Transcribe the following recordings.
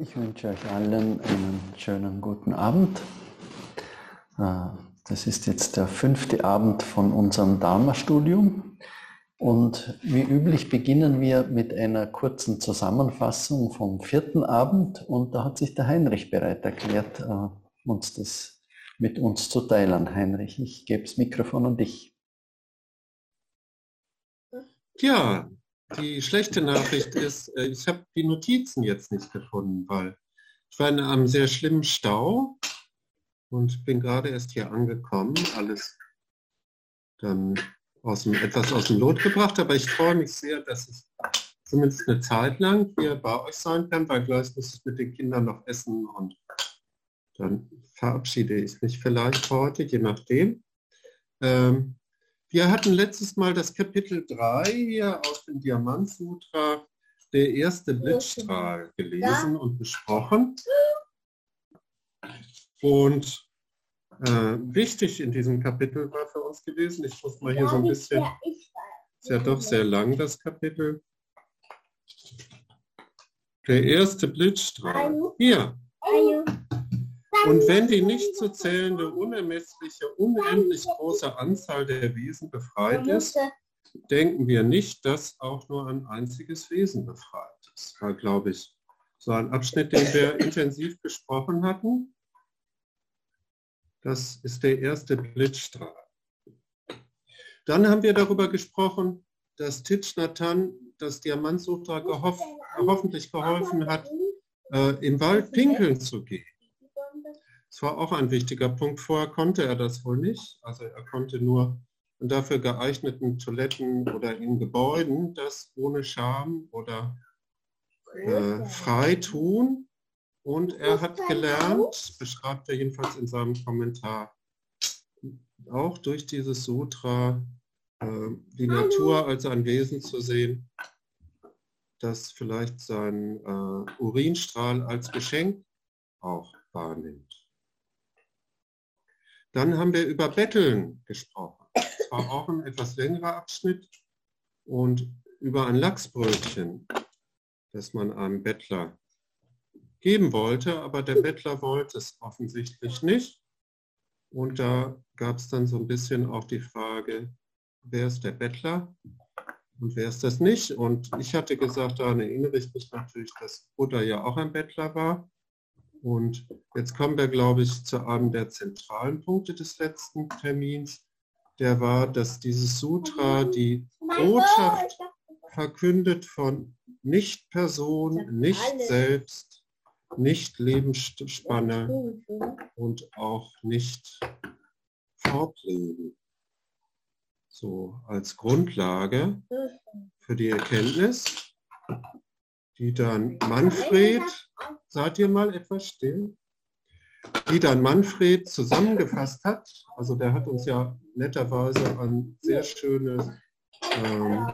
Ich wünsche euch allen einen schönen guten Abend. Äh, das ist jetzt der fünfte Abend von unserem Dharma-Studium. Und wie üblich beginnen wir mit einer kurzen Zusammenfassung vom vierten Abend. Und da hat sich der Heinrich bereit erklärt, äh, uns das mit uns zu teilen. Heinrich, ich gebe das Mikrofon an dich. Ja, die schlechte Nachricht ist, äh, ich habe die Notizen jetzt nicht gefunden, weil ich war in einem sehr schlimmen Stau und bin gerade erst hier angekommen. Alles dann aus dem, etwas aus dem Lot gebracht, aber ich freue mich sehr, dass ich zumindest eine Zeit lang hier bei euch sein kann, weil gleich muss ich mit den Kindern noch essen und dann verabschiede ich mich vielleicht heute, je nachdem. Ähm, wir hatten letztes Mal das Kapitel 3 hier aus dem Diamant Sutra, der erste Blitzstrahl, gelesen und besprochen. Und äh, wichtig in diesem Kapitel war für uns gewesen, ich muss mal hier so ein bisschen, ist ja doch sehr lang das Kapitel. Der erste Blitzstrahl. Hier. Und wenn die nicht zu zählende, unermessliche, unendlich große Anzahl der Wesen befreit ist, denken wir nicht, dass auch nur ein einziges Wesen befreit ist. War, glaube ich, so ein Abschnitt, den wir intensiv besprochen hatten. Das ist der erste Blitzstrahl. Dann haben wir darüber gesprochen, dass Titch Nathan das Diamantsutra hoffentlich geholfen hat, äh, im Wald pinkeln zu gehen. Das war auch ein wichtiger Punkt. Vorher konnte er das wohl nicht. Also er konnte nur in dafür geeigneten Toiletten oder in Gebäuden das ohne Scham oder äh, frei tun. Und er hat gelernt, beschreibt er jedenfalls in seinem Kommentar, auch durch dieses Sutra äh, die Natur als ein Wesen zu sehen, das vielleicht seinen äh, Urinstrahl als Geschenk auch wahrnimmt. Dann haben wir über Betteln gesprochen. Das war auch ein etwas längerer Abschnitt und über ein Lachsbrötchen, das man einem Bettler geben wollte, aber der Bettler wollte es offensichtlich nicht. Und da gab es dann so ein bisschen auch die Frage, wer ist der Bettler und wer ist das nicht? Und ich hatte gesagt, daran erinnere ich mich natürlich, dass Buddha ja auch ein Bettler war. Und jetzt kommen wir, glaube ich, zu einem der zentralen Punkte des letzten Termins. Der war, dass dieses Sutra die Botschaft verkündet von Nicht-Person, Nicht-Selbst, Nicht-Lebensspanne und auch nicht Fortleben. So als Grundlage für die Erkenntnis, die dann Manfred Seid ihr mal etwas still? Die dann Manfred zusammengefasst hat. Also der hat uns ja netterweise ein sehr schönes, ähm,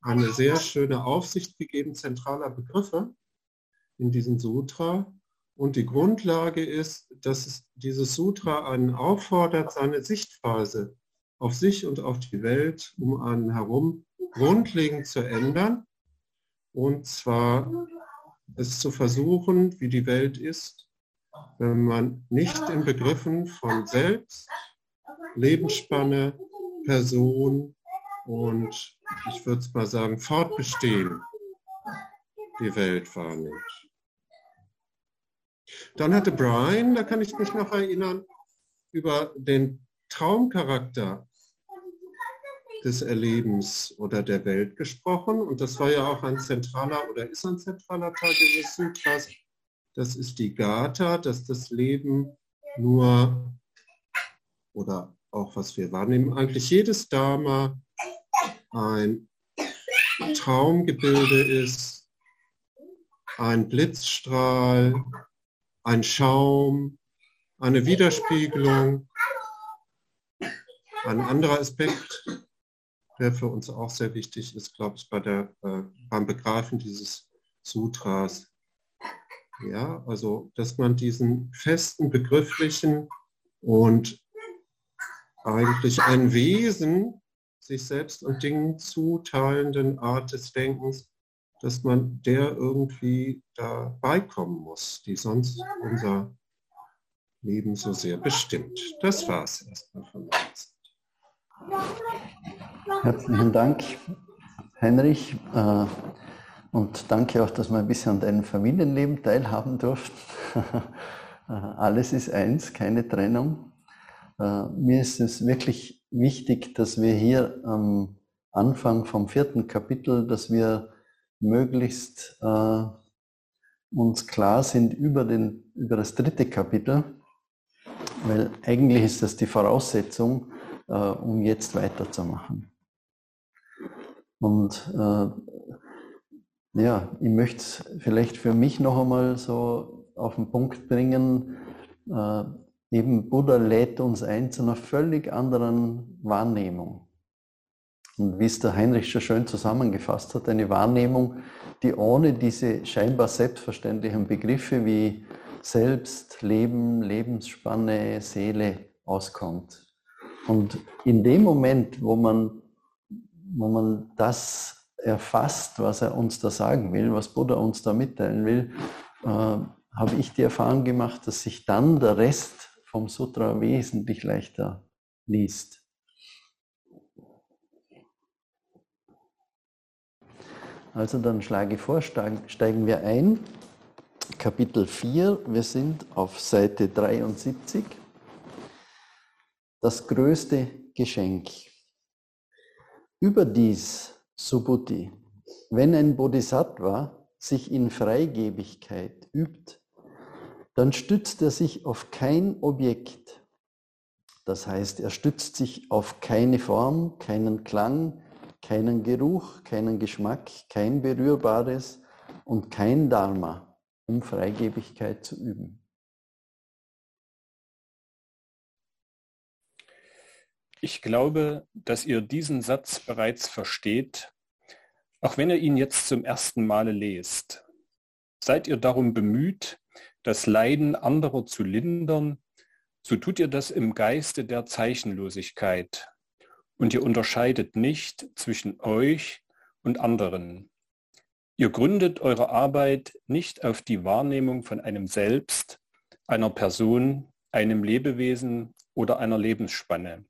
eine sehr schöne Aufsicht gegeben zentraler Begriffe in diesem Sutra. Und die Grundlage ist, dass es dieses Sutra einen auffordert, seine Sichtweise auf sich und auf die Welt um einen herum grundlegend zu ändern. Und zwar es zu versuchen, wie die Welt ist, wenn man nicht in Begriffen von Selbst, Lebensspanne, Person und ich würde es mal sagen, Fortbestehen die Welt wahrnimmt. Dann hatte Brian, da kann ich mich noch erinnern, über den Traumcharakter des Erlebens oder der Welt gesprochen. Und das war ja auch ein zentraler oder ist ein zentraler Teil dieses Sutras. Das ist die Gata, dass das Leben nur oder auch was wir wahrnehmen, eigentlich jedes Dharma ein Traumgebilde ist, ein Blitzstrahl, ein Schaum, eine Widerspiegelung. Ein anderer Aspekt der für uns auch sehr wichtig ist, glaube ich, bei der, äh, beim Begreifen dieses Sutras. Ja, also, dass man diesen festen begrifflichen und eigentlich ein Wesen sich selbst und Dingen zuteilenden Art des Denkens dass man der irgendwie dabei kommen muss, die sonst unser Leben so sehr bestimmt. Das war es erstmal von uns. Herzlichen Dank, Heinrich. Äh, und danke auch, dass wir ein bisschen an deinem Familienleben teilhaben durften. Äh, alles ist eins, keine Trennung. Äh, mir ist es wirklich wichtig, dass wir hier am Anfang vom vierten Kapitel, dass wir möglichst uns klar sind über, den, über das dritte Kapitel, weil eigentlich ist das die Voraussetzung, um jetzt weiterzumachen. Und äh, ja, ich möchte es vielleicht für mich noch einmal so auf den Punkt bringen. Äh, eben Buddha lädt uns ein zu einer völlig anderen Wahrnehmung. Und wie es der Heinrich schon schön zusammengefasst hat, eine Wahrnehmung, die ohne diese scheinbar selbstverständlichen Begriffe wie Selbst, Leben, Lebensspanne, Seele auskommt. Und in dem Moment, wo man, wo man das erfasst, was er uns da sagen will, was Buddha uns da mitteilen will, äh, habe ich die Erfahrung gemacht, dass sich dann der Rest vom Sutra wesentlich leichter liest. Also dann schlage ich vor, steigen wir ein. Kapitel 4, wir sind auf Seite 73. Das größte Geschenk. Überdies, Subhuti, wenn ein Bodhisattva sich in Freigebigkeit übt, dann stützt er sich auf kein Objekt. Das heißt, er stützt sich auf keine Form, keinen Klang, keinen Geruch, keinen Geschmack, kein Berührbares und kein Dharma, um Freigebigkeit zu üben. Ich glaube, dass ihr diesen Satz bereits versteht, auch wenn ihr ihn jetzt zum ersten Male lest. Seid ihr darum bemüht, das Leiden anderer zu lindern, so tut ihr das im Geiste der Zeichenlosigkeit, und ihr unterscheidet nicht zwischen euch und anderen. Ihr gründet eure Arbeit nicht auf die Wahrnehmung von einem Selbst, einer Person, einem Lebewesen oder einer Lebensspanne.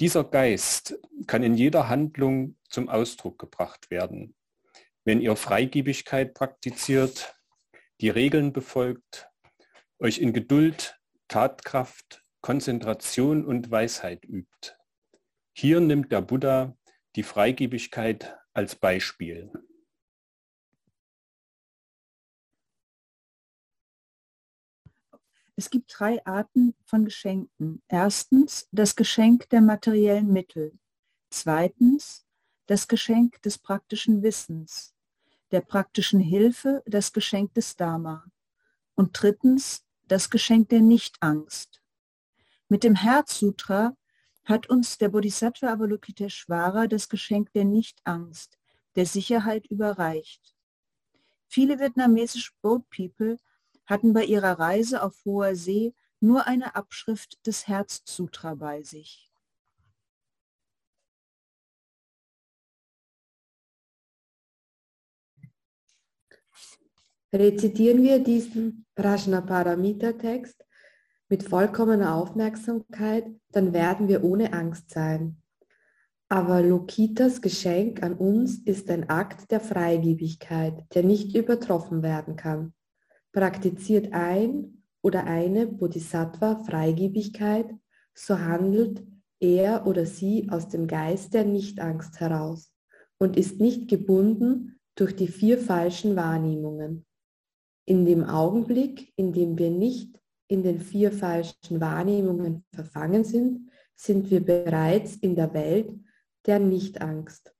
Dieser Geist kann in jeder Handlung zum Ausdruck gebracht werden. Wenn ihr Freigebigkeit praktiziert, die Regeln befolgt, euch in Geduld, Tatkraft, Konzentration und Weisheit übt. Hier nimmt der Buddha die Freigebigkeit als Beispiel. Es gibt drei Arten von Geschenken. Erstens das Geschenk der materiellen Mittel. Zweitens das Geschenk des praktischen Wissens, der praktischen Hilfe das Geschenk des Dharma. Und drittens das Geschenk der Nichtangst. Mit dem Herzsutra hat uns der Bodhisattva Avalokiteshvara das Geschenk der Nichtangst, der Sicherheit überreicht. Viele vietnamesische Boat People hatten bei ihrer Reise auf hoher See nur eine Abschrift des Herzsutra bei sich. Rezitieren wir diesen Prajnaparamita-Text mit vollkommener Aufmerksamkeit, dann werden wir ohne Angst sein. Aber Lokitas Geschenk an uns ist ein Akt der Freigebigkeit, der nicht übertroffen werden kann. Praktiziert ein oder eine Bodhisattva Freigebigkeit, so handelt er oder sie aus dem Geist der Nichtangst heraus und ist nicht gebunden durch die vier falschen Wahrnehmungen. In dem Augenblick, in dem wir nicht in den vier falschen Wahrnehmungen verfangen sind, sind wir bereits in der Welt der Nichtangst.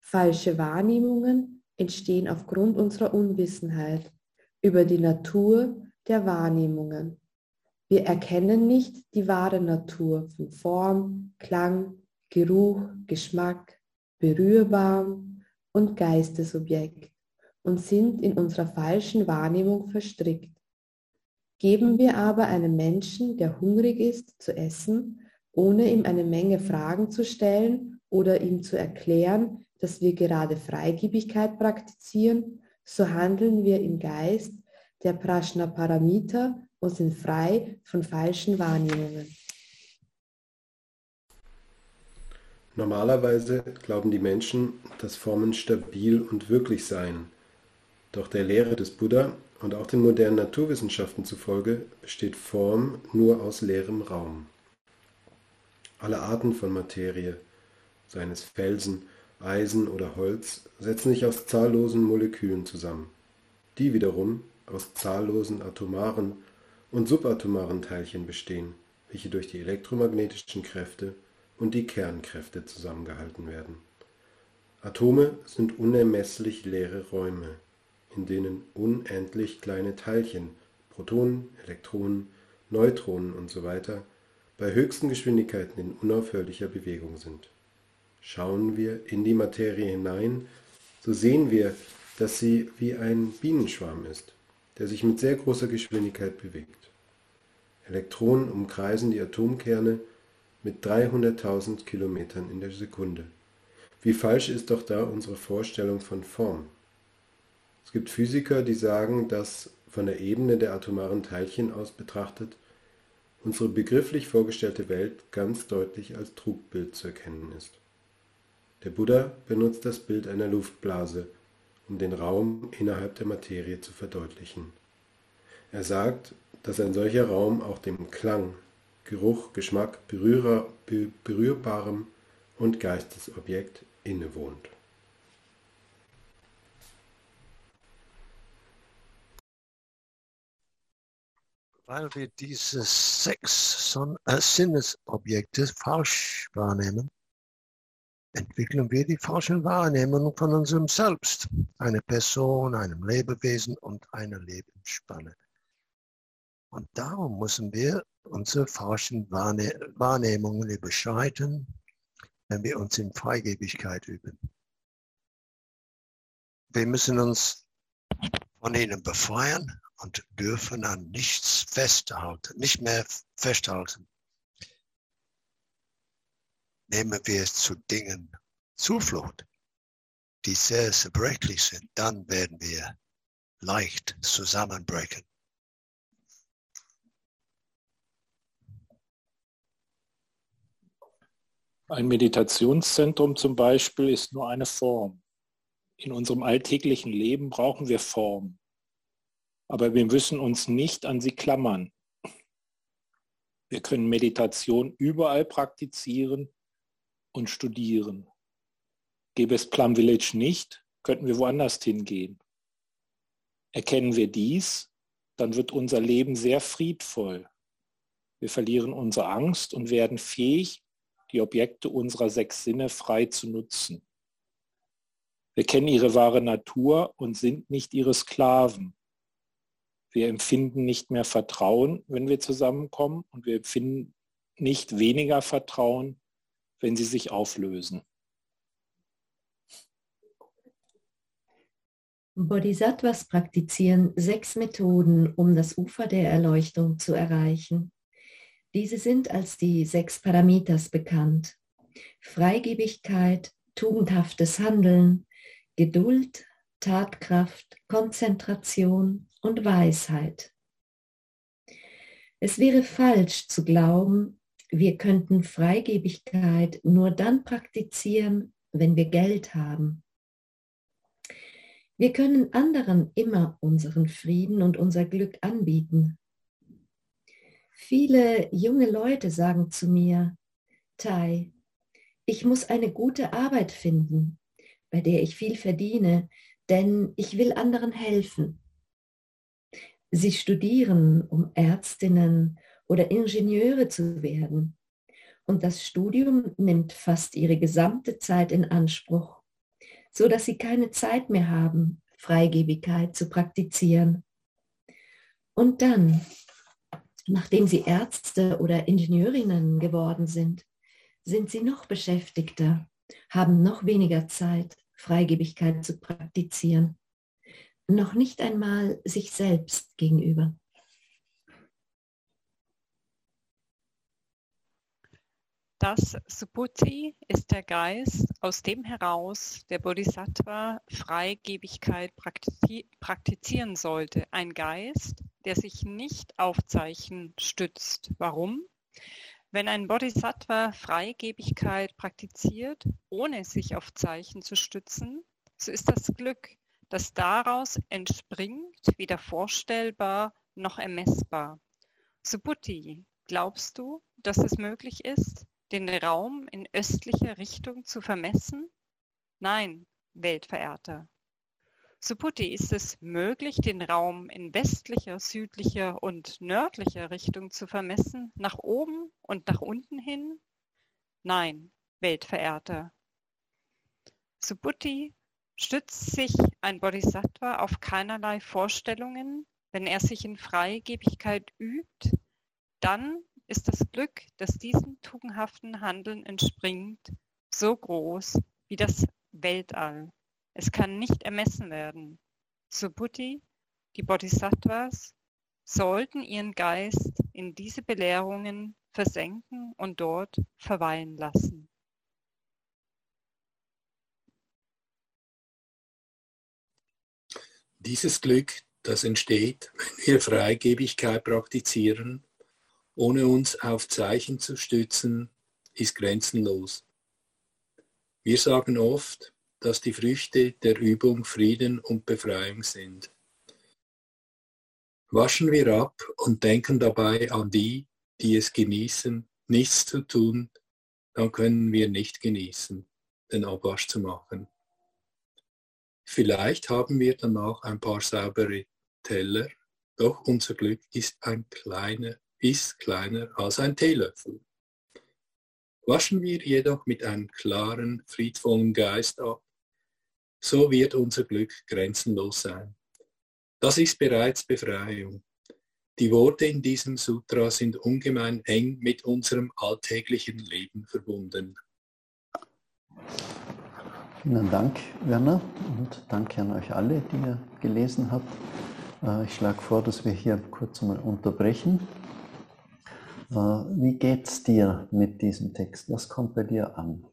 Falsche Wahrnehmungen entstehen aufgrund unserer Unwissenheit über die Natur der Wahrnehmungen. Wir erkennen nicht die wahre Natur von Form, Klang, Geruch, Geschmack, Berührbarem und Geistesobjekt und sind in unserer falschen Wahrnehmung verstrickt. Geben wir aber einem Menschen, der hungrig ist, zu essen, ohne ihm eine Menge Fragen zu stellen oder ihm zu erklären, dass wir gerade Freigebigkeit praktizieren, so handeln wir im Geist der Prashna Paramita und sind frei von falschen Wahrnehmungen. Normalerweise glauben die Menschen, dass Formen stabil und wirklich seien. Doch der Lehre des Buddha und auch den modernen Naturwissenschaften zufolge besteht Form nur aus leerem Raum. Alle Arten von Materie, seien es Felsen, Eisen oder Holz, setzen sich aus zahllosen Molekülen zusammen. Die wiederum aus zahllosen atomaren und subatomaren Teilchen bestehen, welche durch die elektromagnetischen Kräfte und die Kernkräfte zusammengehalten werden. Atome sind unermesslich leere Räume, in denen unendlich kleine Teilchen, Protonen, Elektronen, Neutronen usw. bei höchsten Geschwindigkeiten in unaufhörlicher Bewegung sind. Schauen wir in die Materie hinein, so sehen wir, dass sie wie ein Bienenschwarm ist, der sich mit sehr großer Geschwindigkeit bewegt. Elektronen umkreisen die Atomkerne mit 300.000 Kilometern in der Sekunde. Wie falsch ist doch da unsere Vorstellung von Form? Es gibt Physiker, die sagen, dass von der Ebene der atomaren Teilchen aus betrachtet unsere begrifflich vorgestellte Welt ganz deutlich als Trugbild zu erkennen ist. Der Buddha benutzt das Bild einer Luftblase, um den Raum innerhalb der Materie zu verdeutlichen. Er sagt, dass ein solcher Raum auch dem Klang, Geruch, Geschmack, Berührer, berührbarem und Geistesobjekt innewohnt. Weil wir diese sechs äh, Sinnesobjekte falsch wahrnehmen, entwickeln wir die falschen Wahrnehmungen von unserem Selbst, einer Person, einem Lebewesen und einer Lebensspanne. Und darum müssen wir unsere falschen Wahrnehmungen überschreiten, wenn wir uns in Freigebigkeit üben. Wir müssen uns von ihnen befreien und dürfen an nichts festhalten, nicht mehr festhalten nehmen wir zu Dingen Zuflucht, die sehr zerbrechlich sind, dann werden wir leicht zusammenbrechen. Ein Meditationszentrum zum Beispiel ist nur eine Form. In unserem alltäglichen Leben brauchen wir Form, aber wir müssen uns nicht an sie klammern. Wir können Meditation überall praktizieren und studieren. Gäbe es Plum Village nicht, könnten wir woanders hingehen. Erkennen wir dies, dann wird unser Leben sehr friedvoll. Wir verlieren unsere Angst und werden fähig, die Objekte unserer sechs Sinne frei zu nutzen. Wir kennen ihre wahre Natur und sind nicht ihre Sklaven. Wir empfinden nicht mehr Vertrauen, wenn wir zusammenkommen und wir empfinden nicht weniger Vertrauen, wenn sie sich auflösen. Bodhisattvas praktizieren sechs Methoden, um das Ufer der Erleuchtung zu erreichen. Diese sind als die sechs Paramitas bekannt. Freigebigkeit, tugendhaftes Handeln, Geduld, Tatkraft, Konzentration und Weisheit. Es wäre falsch zu glauben, wir könnten Freigebigkeit nur dann praktizieren, wenn wir Geld haben. Wir können anderen immer unseren Frieden und unser Glück anbieten. Viele junge Leute sagen zu mir, Tai, ich muss eine gute Arbeit finden, bei der ich viel verdiene, denn ich will anderen helfen. Sie studieren, um Ärztinnen oder Ingenieure zu werden. Und das Studium nimmt fast ihre gesamte Zeit in Anspruch, so dass sie keine Zeit mehr haben, Freigebigkeit zu praktizieren. Und dann, nachdem sie Ärzte oder Ingenieurinnen geworden sind, sind sie noch beschäftigter, haben noch weniger Zeit, Freigebigkeit zu praktizieren. Noch nicht einmal sich selbst gegenüber. Das Subhuti ist der Geist, aus dem heraus der Bodhisattva Freigebigkeit praktizieren sollte. Ein Geist, der sich nicht auf Zeichen stützt. Warum? Wenn ein Bodhisattva Freigebigkeit praktiziert, ohne sich auf Zeichen zu stützen, so ist das Glück, das daraus entspringt, weder vorstellbar noch ermessbar. Subhuti, glaubst du, dass es möglich ist, den Raum in östlicher Richtung zu vermessen? Nein, Weltverehrter. Subhuti ist es möglich, den Raum in westlicher, südlicher und nördlicher Richtung zu vermessen, nach oben und nach unten hin? Nein, Weltverehrter. Subhuti stützt sich ein Bodhisattva auf keinerlei Vorstellungen, wenn er sich in Freigebigkeit übt, dann ist das Glück, das diesem tugendhaften Handeln entspringt, so groß wie das Weltall. Es kann nicht ermessen werden. Subhuti, die Bodhisattvas, sollten ihren Geist in diese Belehrungen versenken und dort verweilen lassen. Dieses Glück, das entsteht, wenn wir Freigebigkeit praktizieren, ohne uns auf Zeichen zu stützen, ist grenzenlos. Wir sagen oft, dass die Früchte der Übung Frieden und Befreiung sind. Waschen wir ab und denken dabei an die, die es genießen, nichts zu tun, dann können wir nicht genießen, den Abwasch zu machen. Vielleicht haben wir danach ein paar saubere Teller, doch unser Glück ist ein kleiner ist kleiner als ein Teelöffel. Waschen wir jedoch mit einem klaren, friedvollen Geist ab, so wird unser Glück grenzenlos sein. Das ist bereits Befreiung. Die Worte in diesem Sutra sind ungemein eng mit unserem alltäglichen Leben verbunden. Vielen Dank, Werner, und danke an euch alle, die ihr gelesen habt. Äh, ich schlage vor, dass wir hier kurz mal unterbrechen. Äh, wie geht's dir mit diesem Text? Was kommt bei dir an?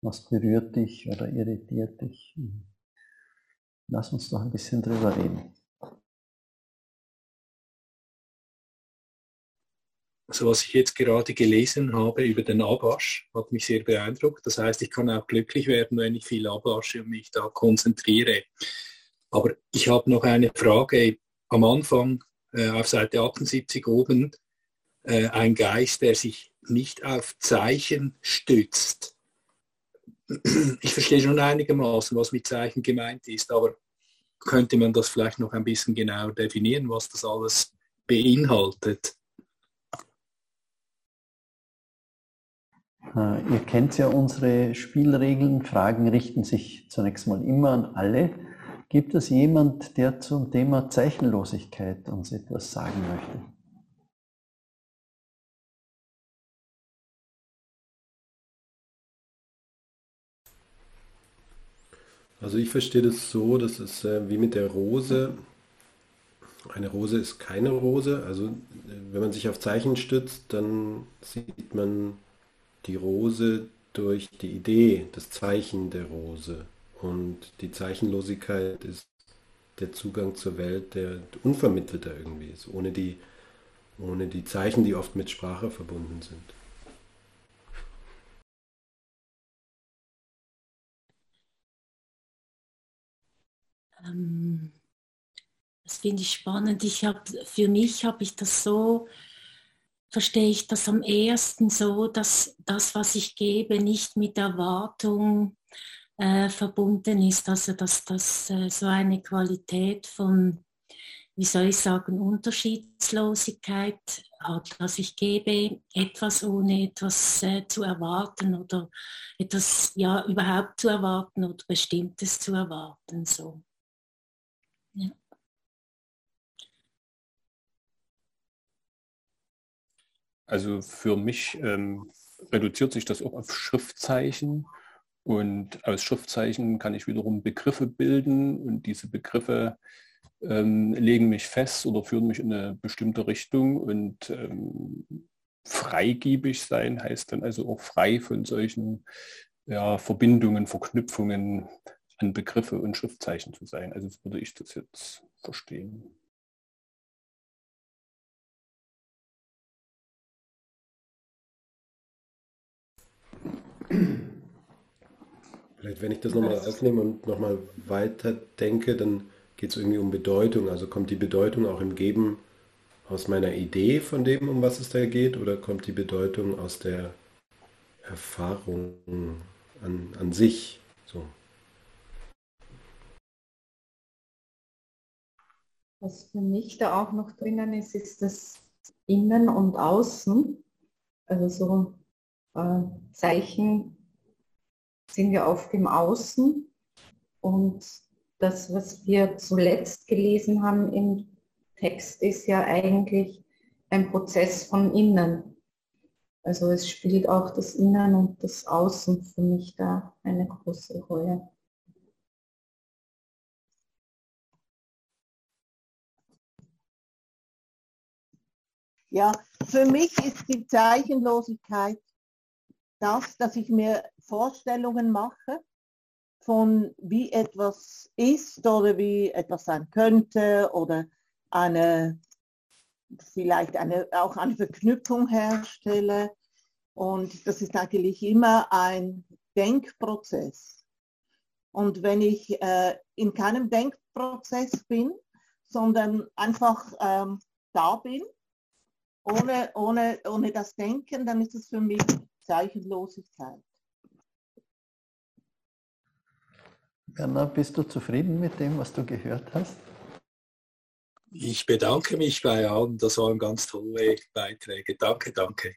Was berührt dich oder irritiert dich? Lass uns doch ein bisschen drüber reden. Also was ich jetzt gerade gelesen habe über den Abwasch, hat mich sehr beeindruckt. Das heißt, ich kann auch glücklich werden, wenn ich viel abwasche und mich da konzentriere. Aber ich habe noch eine Frage am Anfang äh, auf Seite 78 oben äh, ein Geist, der sich nicht auf Zeichen stützt. Ich verstehe schon einigermaßen, was mit Zeichen gemeint ist, aber könnte man das vielleicht noch ein bisschen genauer definieren, was das alles beinhaltet? Äh, ihr kennt ja unsere Spielregeln. Fragen richten sich zunächst mal immer an alle. Gibt es jemand, der zum Thema Zeichenlosigkeit uns etwas sagen möchte? Also ich verstehe das so, dass es äh, wie mit der Rose. Eine Rose ist keine Rose. Also wenn man sich auf Zeichen stützt, dann sieht man die Rose durch die Idee, das Zeichen der Rose. Und die Zeichenlosigkeit ist der Zugang zur Welt, der unvermittelter irgendwie ist, ohne die, ohne die Zeichen, die oft mit Sprache verbunden sind. Ähm, das finde ich spannend. Ich habe für mich habe ich das so verstehe ich das am ehesten so, dass das, was ich gebe, nicht mit Erwartung äh, verbunden ist. Also dass das äh, so eine Qualität von, wie soll ich sagen, Unterschiedslosigkeit hat. Also ich gebe etwas ohne etwas äh, zu erwarten oder etwas ja überhaupt zu erwarten oder Bestimmtes zu erwarten. So. Also für mich ähm, reduziert sich das auch auf Schriftzeichen und aus Schriftzeichen kann ich wiederum Begriffe bilden und diese Begriffe ähm, legen mich fest oder führen mich in eine bestimmte Richtung und ähm, freigebig sein heißt dann also auch frei von solchen ja, Verbindungen, Verknüpfungen an Begriffe und Schriftzeichen zu sein. Also so würde ich das jetzt verstehen. Vielleicht, wenn ich das nochmal aufnehme und nochmal weiter denke, dann geht es irgendwie um Bedeutung. Also kommt die Bedeutung auch im Geben aus meiner Idee von dem, um was es da geht, oder kommt die Bedeutung aus der Erfahrung an, an sich? So. Was für mich da auch noch drinnen ist, ist das Innen und Außen. Also so äh, Zeichen sind ja oft im Außen und das, was wir zuletzt gelesen haben im Text, ist ja eigentlich ein Prozess von innen. Also es spielt auch das Innen und das Außen für mich da eine große Rolle. Ja, für mich ist die Zeichenlosigkeit das, dass ich mir Vorstellungen mache von wie etwas ist oder wie etwas sein könnte oder eine vielleicht eine, auch eine Verknüpfung herstelle. Und das ist eigentlich immer ein Denkprozess. Und wenn ich äh, in keinem Denkprozess bin, sondern einfach ähm, da bin, ohne, ohne, ohne das Denken, dann ist es für mich Zeichenlosigkeit. Werner, bist du zufrieden mit dem, was du gehört hast? Ich bedanke mich bei allen. Das waren ganz tolle Beiträge. Danke, danke.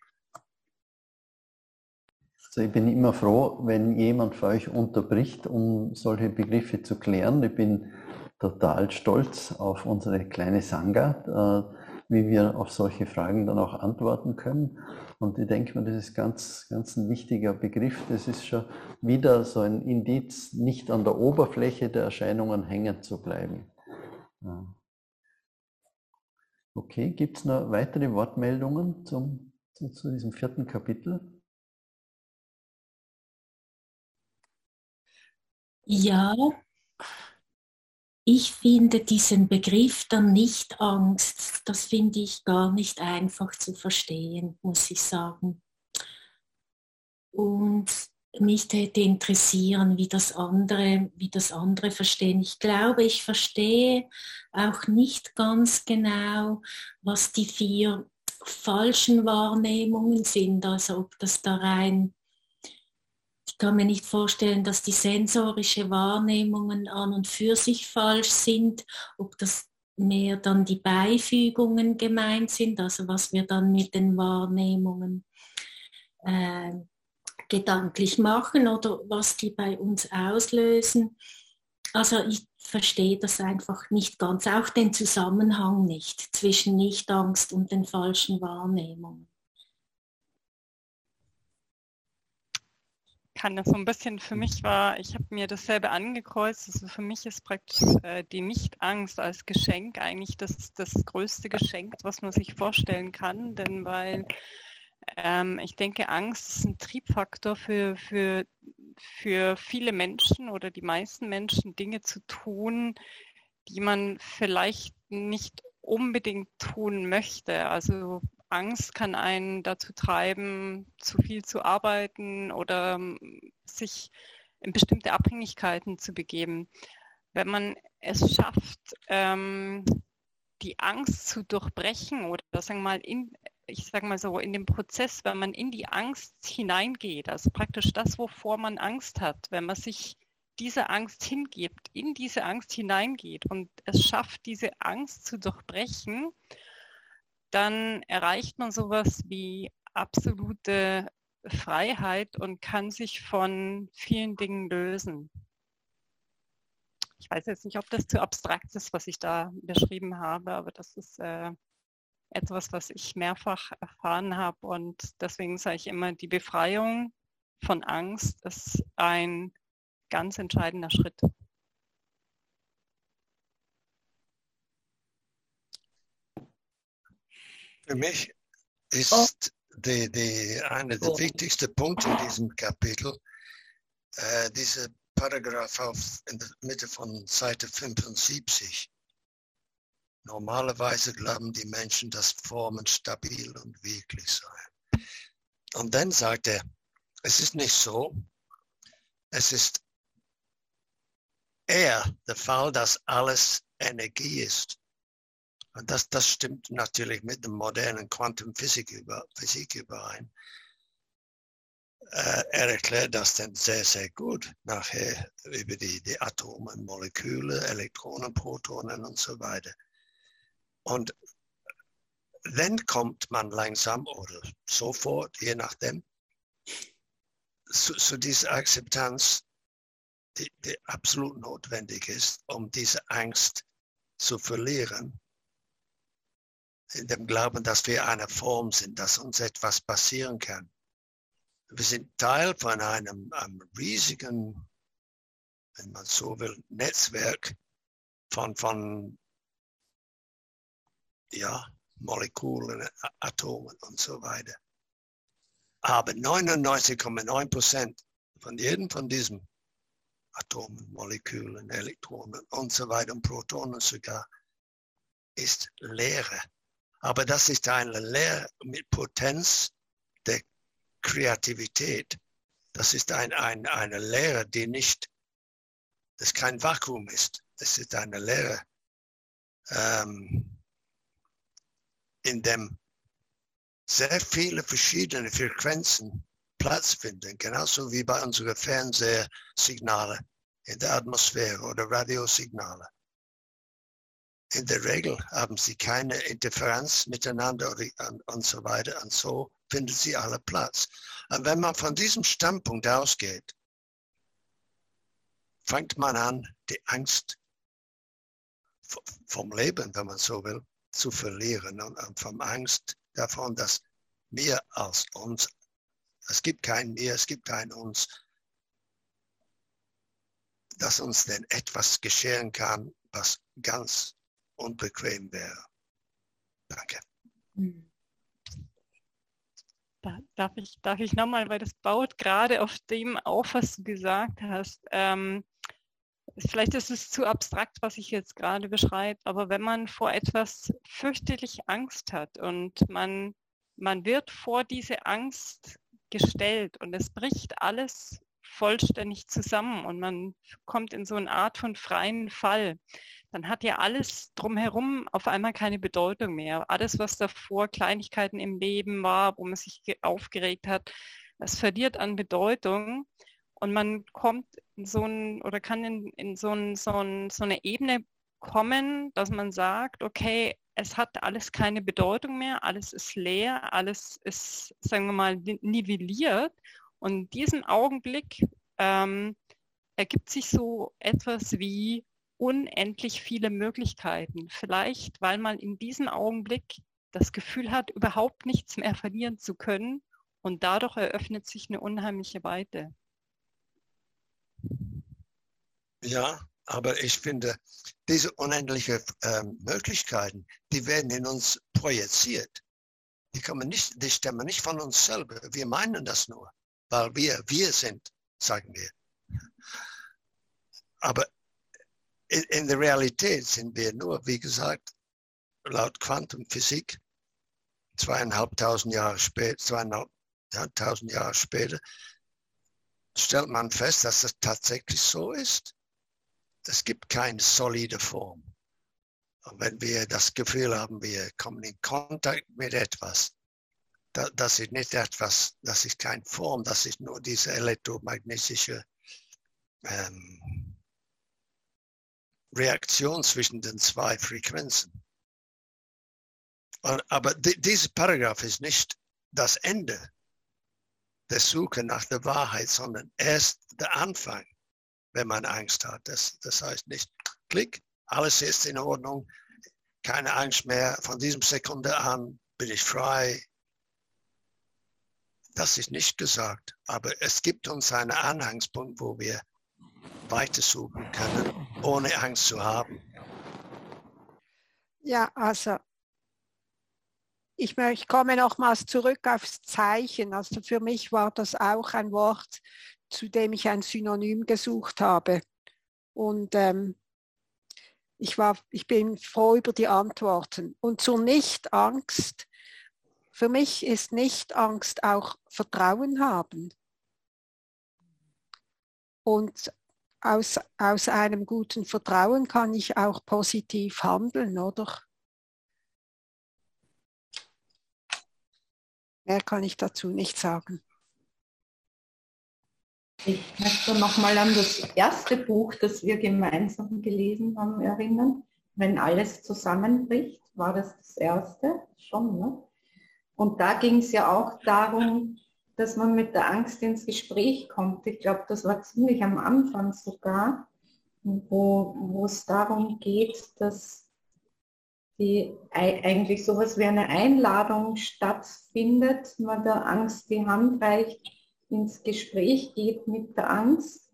Also ich bin immer froh, wenn jemand für euch unterbricht, um solche Begriffe zu klären. Ich bin total stolz auf unsere kleine Sangha, äh, wie wir auf solche Fragen dann auch antworten können. Und ich denke mir, das ist ganz, ganz ein wichtiger Begriff. Das ist schon wieder so ein Indiz, nicht an der Oberfläche der Erscheinungen hängen zu bleiben. Okay, gibt es noch weitere Wortmeldungen zum, zu, zu diesem vierten Kapitel? Ja, ich finde diesen Begriff der Nicht-Angst, das finde ich gar nicht einfach zu verstehen, muss ich sagen. Und mich täte interessieren, wie das andere, wie das andere verstehen. Ich glaube, ich verstehe auch nicht ganz genau, was die vier falschen Wahrnehmungen sind, also ob das da rein kann mir nicht vorstellen, dass die sensorische Wahrnehmungen an und für sich falsch sind, ob das mehr dann die Beifügungen gemeint sind, also was wir dann mit den Wahrnehmungen äh, gedanklich machen oder was die bei uns auslösen. Also ich verstehe das einfach nicht ganz, auch den Zusammenhang nicht zwischen Nichtangst und den falschen Wahrnehmungen. Kann das so ein bisschen für mich war, ich habe mir dasselbe angekreuzt. Also für mich ist praktisch äh, die Nichtangst als Geschenk eigentlich das, das größte Geschenk, was man sich vorstellen kann. Denn weil ähm, ich denke, Angst ist ein Triebfaktor für, für, für viele Menschen oder die meisten Menschen, Dinge zu tun, die man vielleicht nicht unbedingt tun möchte. Also Angst kann einen dazu treiben, zu viel zu arbeiten oder ähm, sich in bestimmte Abhängigkeiten zu begeben. Wenn man es schafft, ähm, die Angst zu durchbrechen oder sagen mal in, ich sage mal so, in dem Prozess, wenn man in die Angst hineingeht, also praktisch das, wovor man Angst hat, wenn man sich dieser Angst hingibt, in diese Angst hineingeht und es schafft, diese Angst zu durchbrechen dann erreicht man sowas wie absolute Freiheit und kann sich von vielen Dingen lösen. Ich weiß jetzt nicht, ob das zu abstrakt ist, was ich da beschrieben habe, aber das ist äh, etwas, was ich mehrfach erfahren habe und deswegen sage ich immer, die Befreiung von Angst ist ein ganz entscheidender Schritt. Für mich ist oh. die, die, einer der wichtigsten Punkte in diesem Kapitel, äh, dieser Paragraph auf, in der Mitte von Seite 75. Normalerweise glauben die Menschen, dass Formen stabil und wirklich seien. Und dann sagt er, es ist nicht so, es ist eher der Fall, dass alles Energie ist. Und das, das stimmt natürlich mit der modernen Quantenphysik über, Physik überein. Äh, er erklärt das dann sehr, sehr gut nachher über die, die Atome, Moleküle, Elektronen, Protonen und so weiter. Und dann kommt man langsam oder sofort, je nachdem, zu, zu dieser Akzeptanz, die, die absolut notwendig ist, um diese Angst zu verlieren in dem Glauben, dass wir eine Form sind, dass uns etwas passieren kann. Wir sind Teil von einem, einem riesigen, wenn man so will, Netzwerk von, von ja, Molekülen, Atomen und so weiter. Aber 99,9 Prozent von jedem von diesen Atomen, Molekülen, Elektronen und so weiter und Protonen sogar ist Leere. Aber das ist eine Lehre mit Potenz der Kreativität. Das ist ein, ein, eine Lehre, die nicht, das kein Vakuum ist. Das ist eine Lehre, ähm, in dem sehr viele verschiedene Frequenzen Platz finden, genauso wie bei unseren Fernsehsignale in der Atmosphäre oder Radiosignale in der Regel haben sie keine Interferenz miteinander und so weiter. Und so finden sie alle Platz. Und wenn man von diesem Standpunkt ausgeht, fängt man an, die Angst vom Leben, wenn man so will, zu verlieren und vom Angst davon, dass wir als uns, es gibt kein mir, es gibt kein uns, dass uns denn etwas geschehen kann, was ganz unbequem wäre. Danke. darf ich, darf ich nochmal, weil das baut gerade auf dem auf, was du gesagt hast. Ähm, vielleicht ist es zu abstrakt, was ich jetzt gerade beschreibe, aber wenn man vor etwas fürchterlich Angst hat und man, man wird vor diese Angst gestellt und es bricht alles vollständig zusammen und man kommt in so eine Art von freien Fall, dann hat ja alles drumherum auf einmal keine Bedeutung mehr. Alles, was davor Kleinigkeiten im Leben war, wo man sich aufgeregt hat, das verliert an Bedeutung und man kommt in so ein oder kann in, in so, ein, so, ein, so eine Ebene kommen, dass man sagt, okay, es hat alles keine Bedeutung mehr, alles ist leer, alles ist, sagen wir mal, nivelliert. Und in diesem Augenblick ähm, ergibt sich so etwas wie unendlich viele Möglichkeiten. Vielleicht, weil man in diesem Augenblick das Gefühl hat, überhaupt nichts mehr verlieren zu können und dadurch eröffnet sich eine unheimliche Weite. Ja, aber ich finde, diese unendlichen äh, Möglichkeiten, die werden in uns projiziert. Die, kommen nicht, die stammen nicht von uns selber. Wir meinen das nur, weil wir wir sind, sagen wir. Aber in, der Realität sind wir nur, wie gesagt, laut Quantenphysik, zweieinhalbtausend Jahre später, zweieinhalbtausend Jahre später, stellt man fest, dass es tatsächlich so ist. Es gibt keine solide Form. Und wenn wir das Gefühl haben, wir kommen in Kontakt mit etwas, das ist nicht etwas, das ist keine Form, das ist nur diese elektromagnetische ähm, Reaktion zwischen den zwei Frequenzen. Aber dieser Paragraph ist nicht das Ende der Suche nach der Wahrheit, sondern erst der Anfang, wenn man Angst hat. Das, das heißt nicht, klick, alles ist in Ordnung, keine Angst mehr, von diesem Sekunde an bin ich frei. Das ist nicht gesagt, aber es gibt uns einen Anhangspunkt, wo wir weitersuchen können, ohne Angst zu haben. Ja, also ich, ich komme nochmals zurück aufs Zeichen. Also für mich war das auch ein Wort, zu dem ich ein Synonym gesucht habe. Und ähm, ich, war, ich bin froh über die Antworten. Und zur Nicht-Angst, für mich ist Nicht-Angst auch Vertrauen haben. Und aus, aus einem guten Vertrauen kann ich auch positiv handeln, oder? Mehr kann ich dazu nicht sagen. Ich möchte noch mal an das erste Buch, das wir gemeinsam gelesen haben, erinnern. Wenn alles zusammenbricht, war das das erste schon. Ne? Und da ging es ja auch darum, dass man mit der Angst ins Gespräch kommt. Ich glaube, das war ziemlich am Anfang sogar, wo, es darum geht, dass die eigentlich sowas wie eine Einladung stattfindet, man der Angst die Hand reicht ins Gespräch geht mit der Angst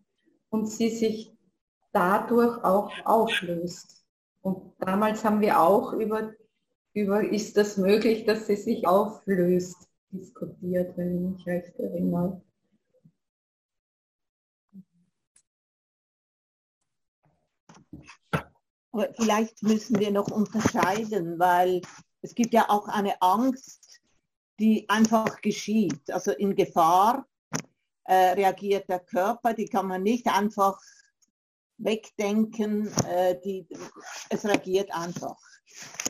und sie sich dadurch auch auflöst. Und damals haben wir auch über, über ist das möglich, dass sie sich auflöst, diskutiert, wenn ich mich recht erinnere. Aber vielleicht müssen wir noch unterscheiden, weil es gibt ja auch eine Angst, die einfach geschieht. Also in Gefahr äh, reagiert der Körper, die kann man nicht einfach wegdenken, äh, die, es reagiert einfach.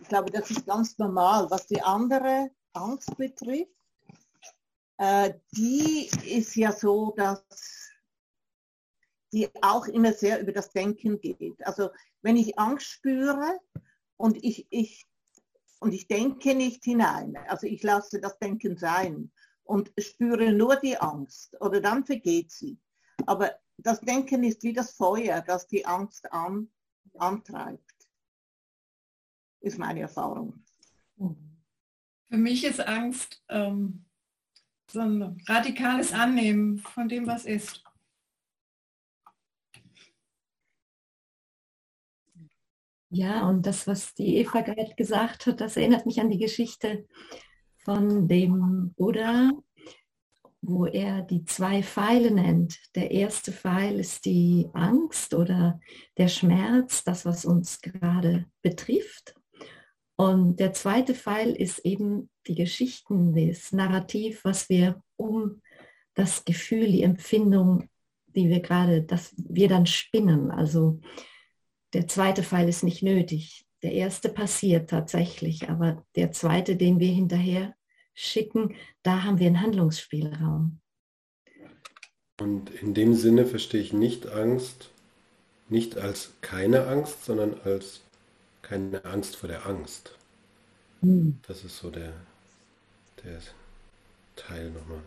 Ich glaube, das ist ganz normal. Was die andere Angst betrifft, äh, die ist ja so, dass die auch immer sehr über das Denken geht. Also wenn ich Angst spüre und ich, ich, und ich denke nicht hinein, also ich lasse das Denken sein, und spüre nur die Angst oder dann vergeht sie. Aber das Denken ist wie das Feuer, das die Angst an, antreibt. Ist meine Erfahrung. Für mich ist Angst ähm, so ein radikales Annehmen von dem, was ist. Ja, und das, was die Eva gerade gesagt hat, das erinnert mich an die Geschichte von dem Buddha, wo er die zwei Pfeile nennt. Der erste Pfeil ist die Angst oder der Schmerz, das, was uns gerade betrifft. Und der zweite Pfeil ist eben die Geschichten, das Narrativ, was wir um das Gefühl, die Empfindung, die wir gerade, dass wir dann spinnen. Also der zweite Pfeil ist nicht nötig. Der erste passiert tatsächlich, aber der zweite, den wir hinterher schicken, da haben wir einen Handlungsspielraum. Und in dem Sinne verstehe ich nicht Angst, nicht als keine Angst, sondern als keine Angst vor der Angst. Hm. Das ist so der, der Teil nochmal.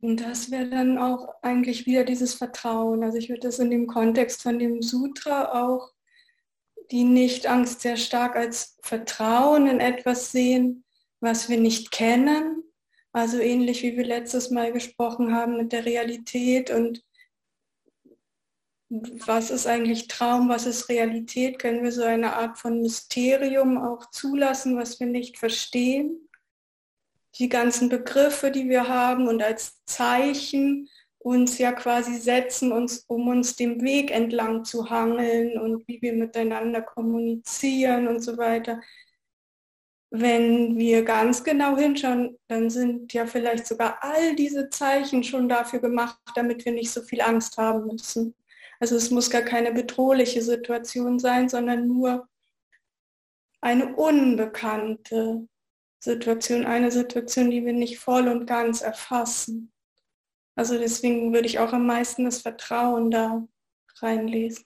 Und das wäre dann auch eigentlich wieder dieses Vertrauen. Also ich würde das in dem Kontext von dem Sutra auch die Nicht-Angst sehr stark als Vertrauen in etwas sehen, was wir nicht kennen. Also ähnlich wie wir letztes Mal gesprochen haben mit der Realität und was ist eigentlich Traum, was ist Realität, können wir so eine Art von Mysterium auch zulassen, was wir nicht verstehen. Die ganzen Begriffe, die wir haben und als Zeichen uns ja quasi setzen, uns, um uns dem Weg entlang zu hangeln und wie wir miteinander kommunizieren und so weiter. Wenn wir ganz genau hinschauen, dann sind ja vielleicht sogar all diese Zeichen schon dafür gemacht, damit wir nicht so viel Angst haben müssen. Also es muss gar keine bedrohliche Situation sein, sondern nur eine unbekannte Situation, eine Situation, die wir nicht voll und ganz erfassen. Also deswegen würde ich auch am meisten das Vertrauen da reinlesen.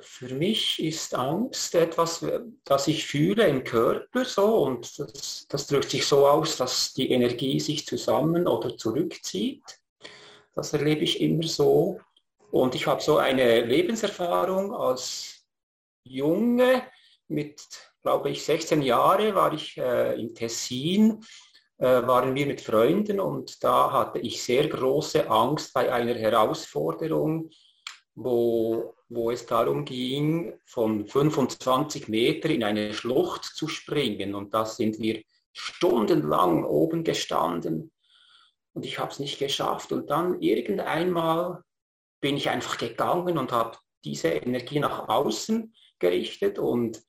Für mich ist Angst etwas, das ich fühle im Körper so und das, das drückt sich so aus, dass die Energie sich zusammen oder zurückzieht. Das erlebe ich immer so. Und ich habe so eine Lebenserfahrung als Junge mit glaube ich, 16 Jahre war ich äh, in Tessin äh, waren wir mit Freunden und da hatte ich sehr große Angst bei einer Herausforderung, wo, wo es darum ging, von 25 Meter in eine Schlucht zu springen. Und da sind wir stundenlang oben gestanden und ich habe es nicht geschafft. Und dann irgendeinmal bin ich einfach gegangen und habe diese Energie nach außen gerichtet und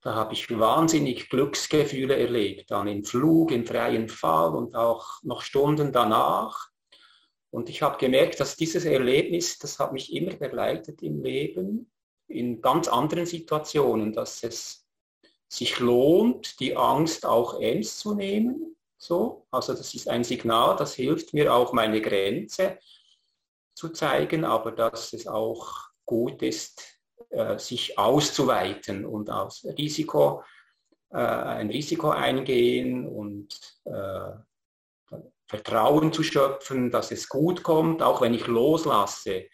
da habe ich wahnsinnig Glücksgefühle erlebt, dann im Flug, im freien Fall und auch noch Stunden danach. Und ich habe gemerkt, dass dieses Erlebnis, das hat mich immer begleitet im Leben, in ganz anderen Situationen, dass es sich lohnt, die Angst auch ernst zu nehmen. So, also das ist ein Signal, das hilft mir auch meine Grenze zu zeigen, aber dass es auch gut ist, äh, sich auszuweiten und aus Risiko, äh, ein Risiko eingehen und äh, Vertrauen zu schöpfen, dass es gut kommt, auch wenn ich loslasse,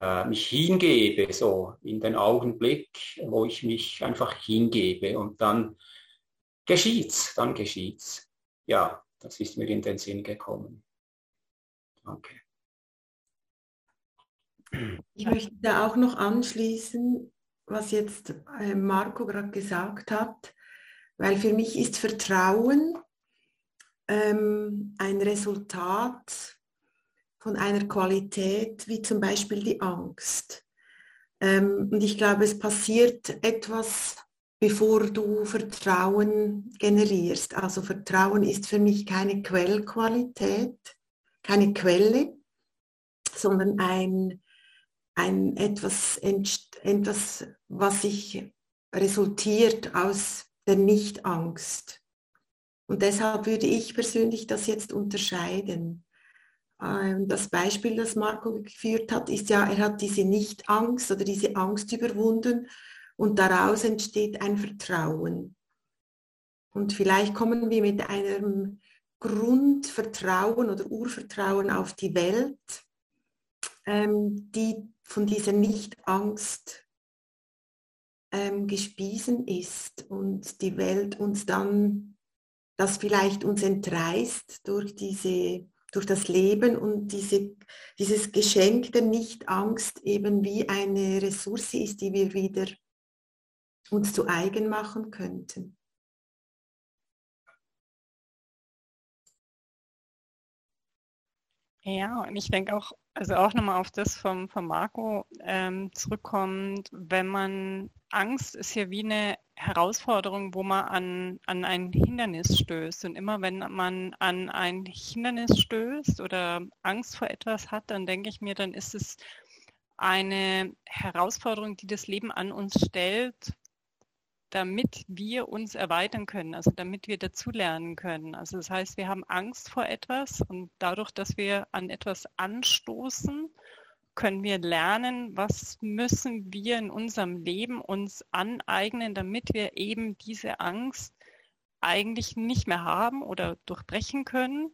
äh, mich hingebe, so in den Augenblick, wo ich mich einfach hingebe und dann geschieht's, dann geschieht's. Ja, das ist mir in den Sinn gekommen. Danke. Ich möchte da auch noch anschließen, was jetzt äh, Marco gerade gesagt hat, weil für mich ist Vertrauen ähm, ein Resultat von einer Qualität wie zum Beispiel die Angst. Ähm, und ich glaube, es passiert etwas, bevor du Vertrauen generierst. Also Vertrauen ist für mich keine Quellqualität, keine Quelle, sondern ein ein etwas, etwas, was sich resultiert aus der Nichtangst. Und deshalb würde ich persönlich das jetzt unterscheiden. Ähm, das Beispiel, das Marco geführt hat, ist ja, er hat diese Nichtangst oder diese Angst überwunden und daraus entsteht ein Vertrauen. Und vielleicht kommen wir mit einem Grundvertrauen oder Urvertrauen auf die Welt, ähm, die von dieser Nichtangst ähm, gespiesen ist und die Welt uns dann, das vielleicht uns entreißt durch, diese, durch das Leben und diese, dieses Geschenk der Nichtangst eben wie eine Ressource ist, die wir wieder uns zu eigen machen könnten. Ja, und ich denke auch, also auch nochmal auf das vom, vom Marco ähm, zurückkommt, wenn man Angst ist ja wie eine Herausforderung, wo man an, an ein Hindernis stößt. Und immer wenn man an ein Hindernis stößt oder Angst vor etwas hat, dann denke ich mir, dann ist es eine Herausforderung, die das Leben an uns stellt, damit wir uns erweitern können, also damit wir dazulernen können. Also das heißt, wir haben Angst vor etwas und dadurch, dass wir an etwas anstoßen, können wir lernen, was müssen wir in unserem Leben uns aneignen, damit wir eben diese Angst eigentlich nicht mehr haben oder durchbrechen können.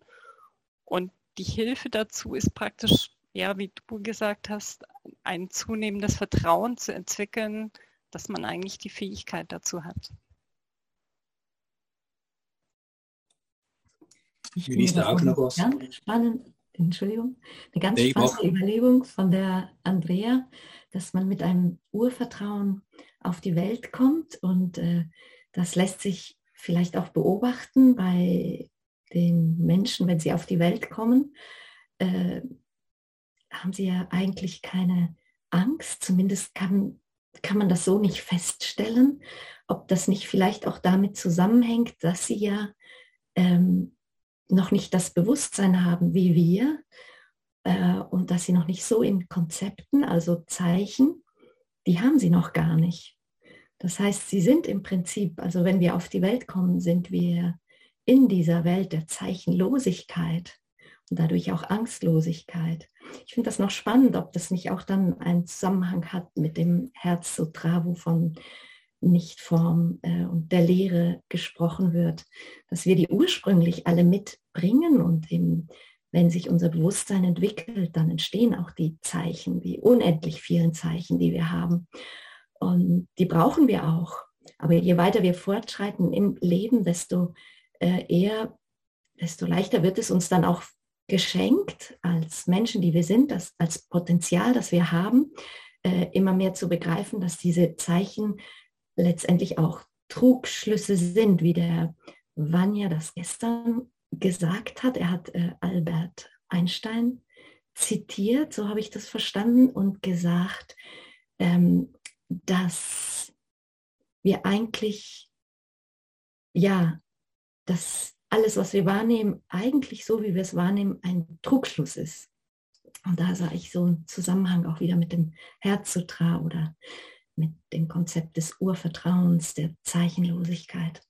Und die Hilfe dazu ist praktisch, ja, wie du gesagt hast, ein zunehmendes Vertrauen zu entwickeln, dass man eigentlich die Fähigkeit dazu hat. Ich finde das auch noch was. ganz spannend, Entschuldigung, eine ganz nee, spannende Überlegung von der Andrea, dass man mit einem Urvertrauen auf die Welt kommt und äh, das lässt sich vielleicht auch beobachten bei den Menschen, wenn sie auf die Welt kommen, äh, haben sie ja eigentlich keine Angst, zumindest kann kann man das so nicht feststellen, ob das nicht vielleicht auch damit zusammenhängt, dass sie ja ähm, noch nicht das Bewusstsein haben wie wir äh, und dass sie noch nicht so in Konzepten, also Zeichen, die haben sie noch gar nicht. Das heißt, sie sind im Prinzip, also wenn wir auf die Welt kommen, sind wir in dieser Welt der Zeichenlosigkeit und dadurch auch Angstlosigkeit. Ich finde das noch spannend, ob das nicht auch dann einen Zusammenhang hat mit dem Herz Sutra, wovon Nichtform äh, und der Lehre gesprochen wird, dass wir die ursprünglich alle mitbringen und eben, wenn sich unser Bewusstsein entwickelt, dann entstehen auch die Zeichen, die unendlich vielen Zeichen, die wir haben. Und die brauchen wir auch. Aber je weiter wir fortschreiten im Leben, desto äh, eher desto leichter wird es uns dann auch geschenkt, als Menschen, die wir sind, das, als Potenzial, das wir haben, äh, immer mehr zu begreifen, dass diese Zeichen letztendlich auch Trugschlüsse sind, wie der Vanya das gestern gesagt hat. Er hat äh, Albert Einstein zitiert, so habe ich das verstanden, und gesagt, ähm, dass wir eigentlich, ja, dass alles, was wir wahrnehmen, eigentlich so, wie wir es wahrnehmen, ein Trugschluss ist. Und da sah ich so einen Zusammenhang auch wieder mit dem Herzsutra oder mit dem Konzept des Urvertrauens, der Zeichenlosigkeit.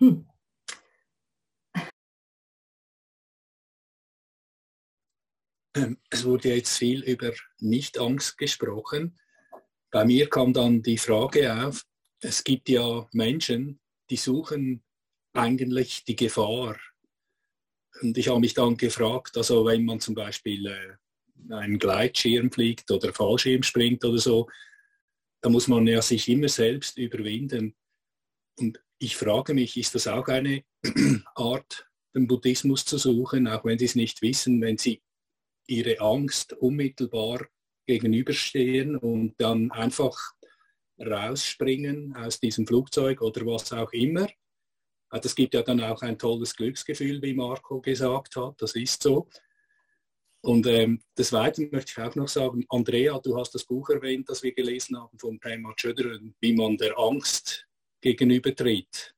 Hm. Ähm, es wurde jetzt viel über Nicht-Angst gesprochen. Bei mir kam dann die Frage auf, es gibt ja Menschen, die suchen eigentlich die Gefahr. Und ich habe mich dann gefragt, also wenn man zum Beispiel äh, einen Gleitschirm fliegt oder Fallschirm springt oder so, da muss man ja sich immer selbst überwinden. Und ich frage mich, ist das auch eine Art, den Buddhismus zu suchen, auch wenn sie es nicht wissen, wenn sie ihre Angst unmittelbar gegenüberstehen und dann einfach rausspringen aus diesem Flugzeug oder was auch immer. Das gibt ja dann auch ein tolles Glücksgefühl, wie Marco gesagt hat, das ist so. Und ähm, des Weiteren möchte ich auch noch sagen, Andrea, du hast das Buch erwähnt, das wir gelesen haben von Prema Chöderen, wie man der Angst gegenübertritt.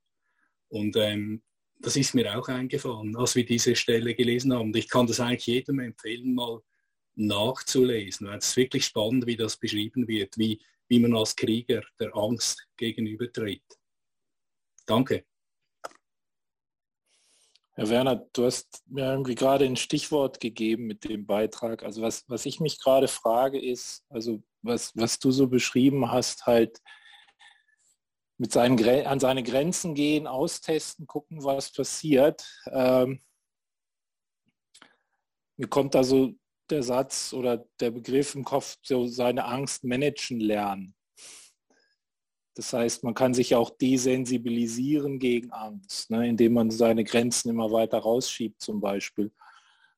Und ähm, das ist mir auch eingefallen, als wir diese Stelle gelesen haben. Ich kann das eigentlich jedem empfehlen, mal nachzulesen, es ist wirklich spannend, wie das beschrieben wird, wie, wie man als Krieger der Angst gegenübertritt. Danke. Herr Werner, du hast mir irgendwie gerade ein Stichwort gegeben mit dem Beitrag. Also was, was ich mich gerade frage ist, also was, was du so beschrieben hast, halt mit seinen, an seine Grenzen gehen, austesten, gucken, was passiert. Ähm, mir kommt da so der Satz oder der Begriff im Kopf, so seine Angst managen lernen. Das heißt, man kann sich auch desensibilisieren gegen Angst, ne, indem man seine Grenzen immer weiter rausschiebt zum Beispiel.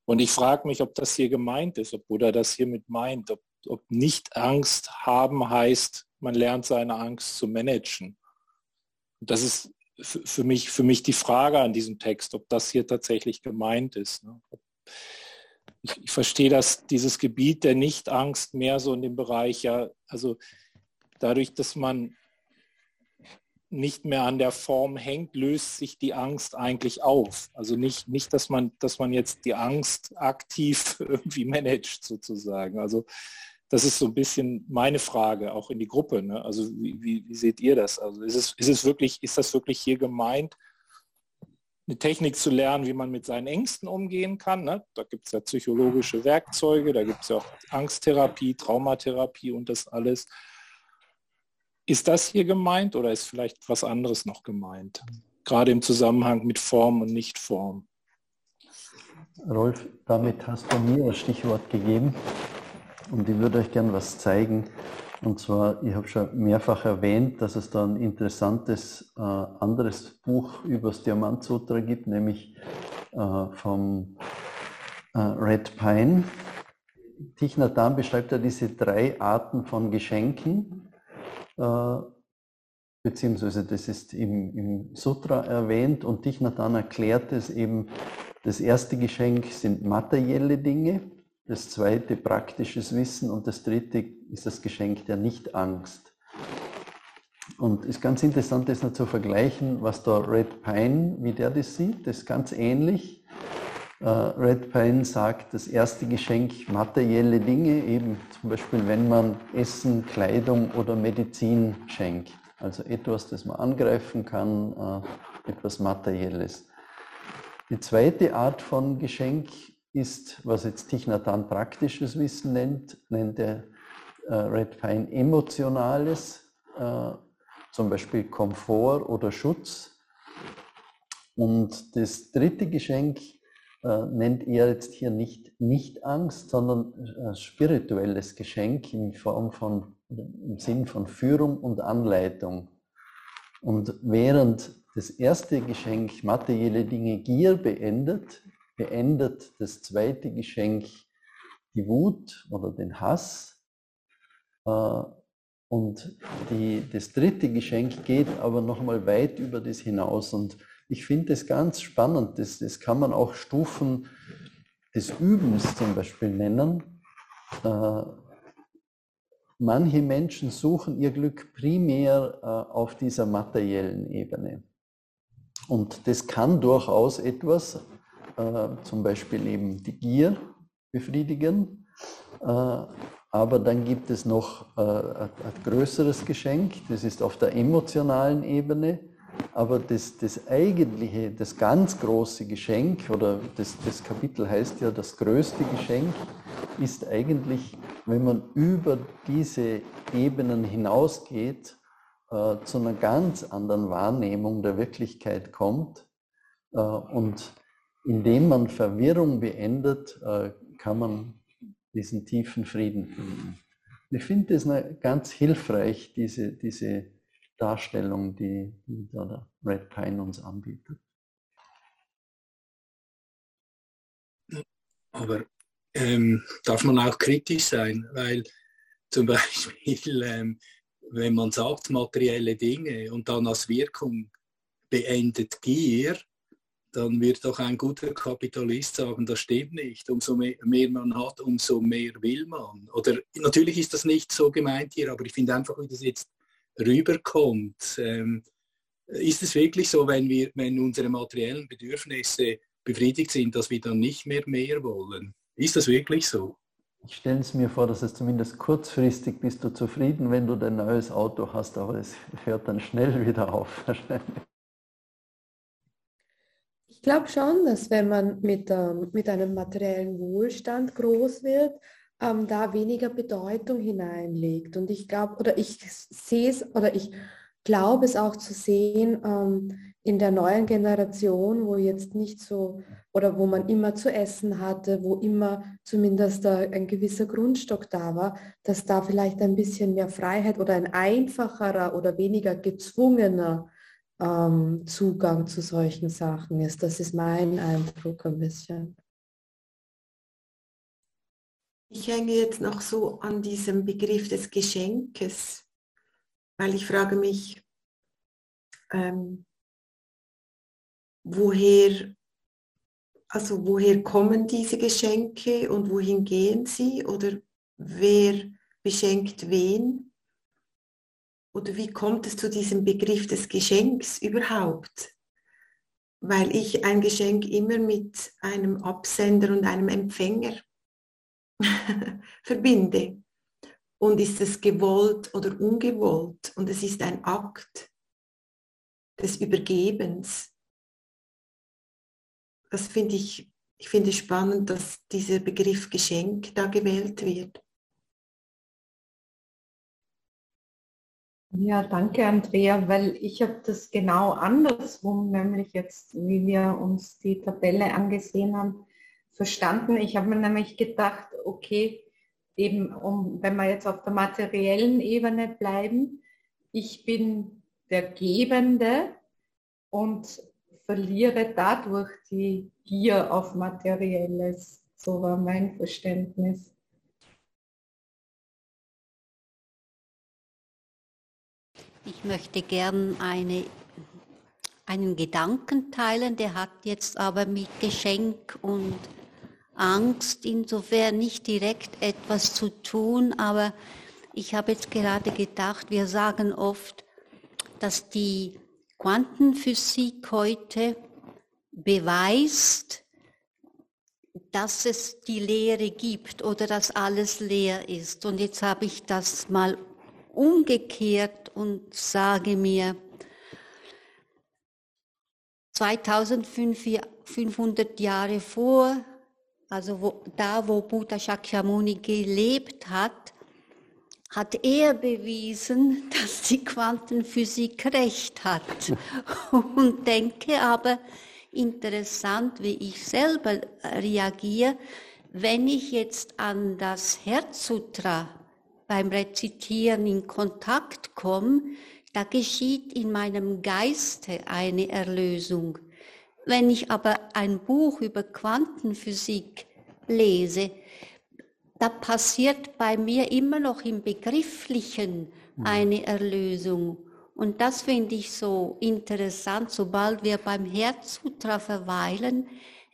Und ich frage mich, ob das hier gemeint ist, ob Buddha das hiermit meint, ob, ob nicht Angst haben heißt, man lernt seine Angst zu managen. Und das ist für mich, für mich die Frage an diesem Text, ob das hier tatsächlich gemeint ist. Ne? Ich, ich verstehe dass dieses Gebiet der Nicht-Angst mehr so in dem Bereich, ja, also dadurch, dass man nicht mehr an der Form hängt, löst sich die Angst eigentlich auf. Also nicht, nicht dass, man, dass man jetzt die Angst aktiv irgendwie managt sozusagen. Also das ist so ein bisschen meine Frage, auch in die Gruppe. Ne? Also wie, wie, wie, seht ihr das? Also ist es, ist es wirklich, ist das wirklich hier gemeint, eine Technik zu lernen, wie man mit seinen Ängsten umgehen kann? Ne? Da gibt es ja psychologische Werkzeuge, da gibt es ja auch Angsttherapie, Traumatherapie und das alles. Ist das hier gemeint oder ist vielleicht was anderes noch gemeint? Gerade im Zusammenhang mit Form und Nichtform. Rolf, damit hast du mir das Stichwort gegeben und ich würde euch gern was zeigen. Und zwar, ich habe schon mehrfach erwähnt, dass es da ein interessantes äh, anderes Buch über das Diamantsutra gibt, nämlich äh, vom äh, Red Pine. Thich Nhat beschreibt ja diese drei Arten von Geschenken beziehungsweise das ist im, im Sutra erwähnt und Nhat Hanh erklärt es eben, das erste Geschenk sind materielle Dinge, das zweite praktisches Wissen und das dritte ist das Geschenk der Nicht-Angst. Und ist ganz interessant, das noch zu vergleichen, was da Red Pine, wie der das sieht, das ist ganz ähnlich. Äh, Red Pine sagt, das erste Geschenk materielle Dinge, eben zum Beispiel, wenn man Essen, Kleidung oder Medizin schenkt. Also etwas, das man angreifen kann, äh, etwas Materielles. Die zweite Art von Geschenk ist, was jetzt Thich Nhat praktisches Wissen nennt, nennt er äh, Red Pine emotionales, zum Beispiel Komfort oder Schutz. Und das dritte Geschenk äh, nennt er jetzt hier nicht, nicht Angst, sondern äh, spirituelles Geschenk in Form von, im Sinn von Führung und Anleitung. Und während das erste Geschenk materielle Dinge Gier beendet, beendet das zweite Geschenk die Wut oder den Hass. Äh, und die, das dritte Geschenk geht aber nochmal weit über das hinaus. Und ich finde das ganz spannend. Das, das kann man auch Stufen des Übens zum Beispiel nennen. Äh, manche Menschen suchen ihr Glück primär äh, auf dieser materiellen Ebene. Und das kann durchaus etwas, äh, zum Beispiel eben die Gier befriedigen. Äh, aber dann gibt es noch äh, ein, ein größeres Geschenk, das ist auf der emotionalen Ebene. Aber das, das eigentliche, das ganz große Geschenk, oder das, das Kapitel heißt ja das größte Geschenk, ist eigentlich, wenn man über diese Ebenen hinausgeht, äh, zu einer ganz anderen Wahrnehmung der Wirklichkeit kommt. Äh, und indem man Verwirrung beendet, äh, kann man diesen tiefen Frieden finden. Ich finde es ganz hilfreich, diese, diese Darstellung, die, die der Red Pine uns anbietet. Aber ähm, darf man auch kritisch sein, weil zum Beispiel, ähm, wenn man sagt materielle Dinge und dann als Wirkung beendet Gier, dann wird doch ein guter Kapitalist sagen, das stimmt nicht. Umso mehr, mehr, man hat, umso mehr will man. Oder natürlich ist das nicht so gemeint hier, aber ich finde einfach, wie das jetzt rüberkommt. Ähm, ist es wirklich so, wenn, wir, wenn unsere materiellen Bedürfnisse befriedigt sind, dass wir dann nicht mehr mehr wollen? Ist das wirklich so? Ich stelle es mir vor, dass es zumindest kurzfristig bist du zufrieden, wenn du dein neues Auto hast, aber es hört dann schnell wieder auf Ich glaube schon, dass wenn man mit, ähm, mit einem materiellen Wohlstand groß wird, ähm, da weniger Bedeutung hineinlegt. Und ich glaube, oder ich sehe es, oder ich glaube es auch zu sehen ähm, in der neuen Generation, wo jetzt nicht so, oder wo man immer zu essen hatte, wo immer zumindest ein gewisser Grundstock da war, dass da vielleicht ein bisschen mehr Freiheit oder ein einfacherer oder weniger gezwungener ähm, Zugang zu solchen Sachen ist. Das ist mein Eindruck ein bisschen. Ich hänge jetzt noch so an diesem Begriff des Geschenkes, weil ich frage mich, ähm, woher, also woher kommen diese Geschenke und wohin gehen sie oder wer beschenkt wen? Oder wie kommt es zu diesem Begriff des Geschenks überhaupt? Weil ich ein Geschenk immer mit einem Absender und einem Empfänger verbinde. Und ist es gewollt oder ungewollt? Und es ist ein Akt des Übergebens. Das finde ich, ich finde spannend, dass dieser Begriff Geschenk da gewählt wird. Ja, danke Andrea, weil ich habe das genau andersrum, nämlich jetzt, wie wir uns die Tabelle angesehen haben, verstanden. Ich habe mir nämlich gedacht, okay, eben um, wenn wir jetzt auf der materiellen Ebene bleiben, ich bin der Gebende und verliere dadurch die Gier auf Materielles. So war mein Verständnis. Ich möchte gern eine, einen Gedanken teilen, der hat jetzt aber mit Geschenk und Angst insofern nicht direkt etwas zu tun, aber ich habe jetzt gerade gedacht, wir sagen oft, dass die Quantenphysik heute beweist, dass es die Lehre gibt oder dass alles leer ist. Und jetzt habe ich das mal umgekehrt und sage mir, 2500 Jahre vor also wo, da, wo Buddha Shakyamuni gelebt hat, hat er bewiesen, dass die Quantenphysik recht hat. Und denke aber, interessant, wie ich selber reagiere, wenn ich jetzt an das Herzsutra beim Rezitieren in Kontakt komme, da geschieht in meinem Geiste eine Erlösung. Wenn ich aber ein Buch über Quantenphysik lese, da passiert bei mir immer noch im Begrifflichen mhm. eine Erlösung. Und das finde ich so interessant. Sobald wir beim Herzsutra verweilen,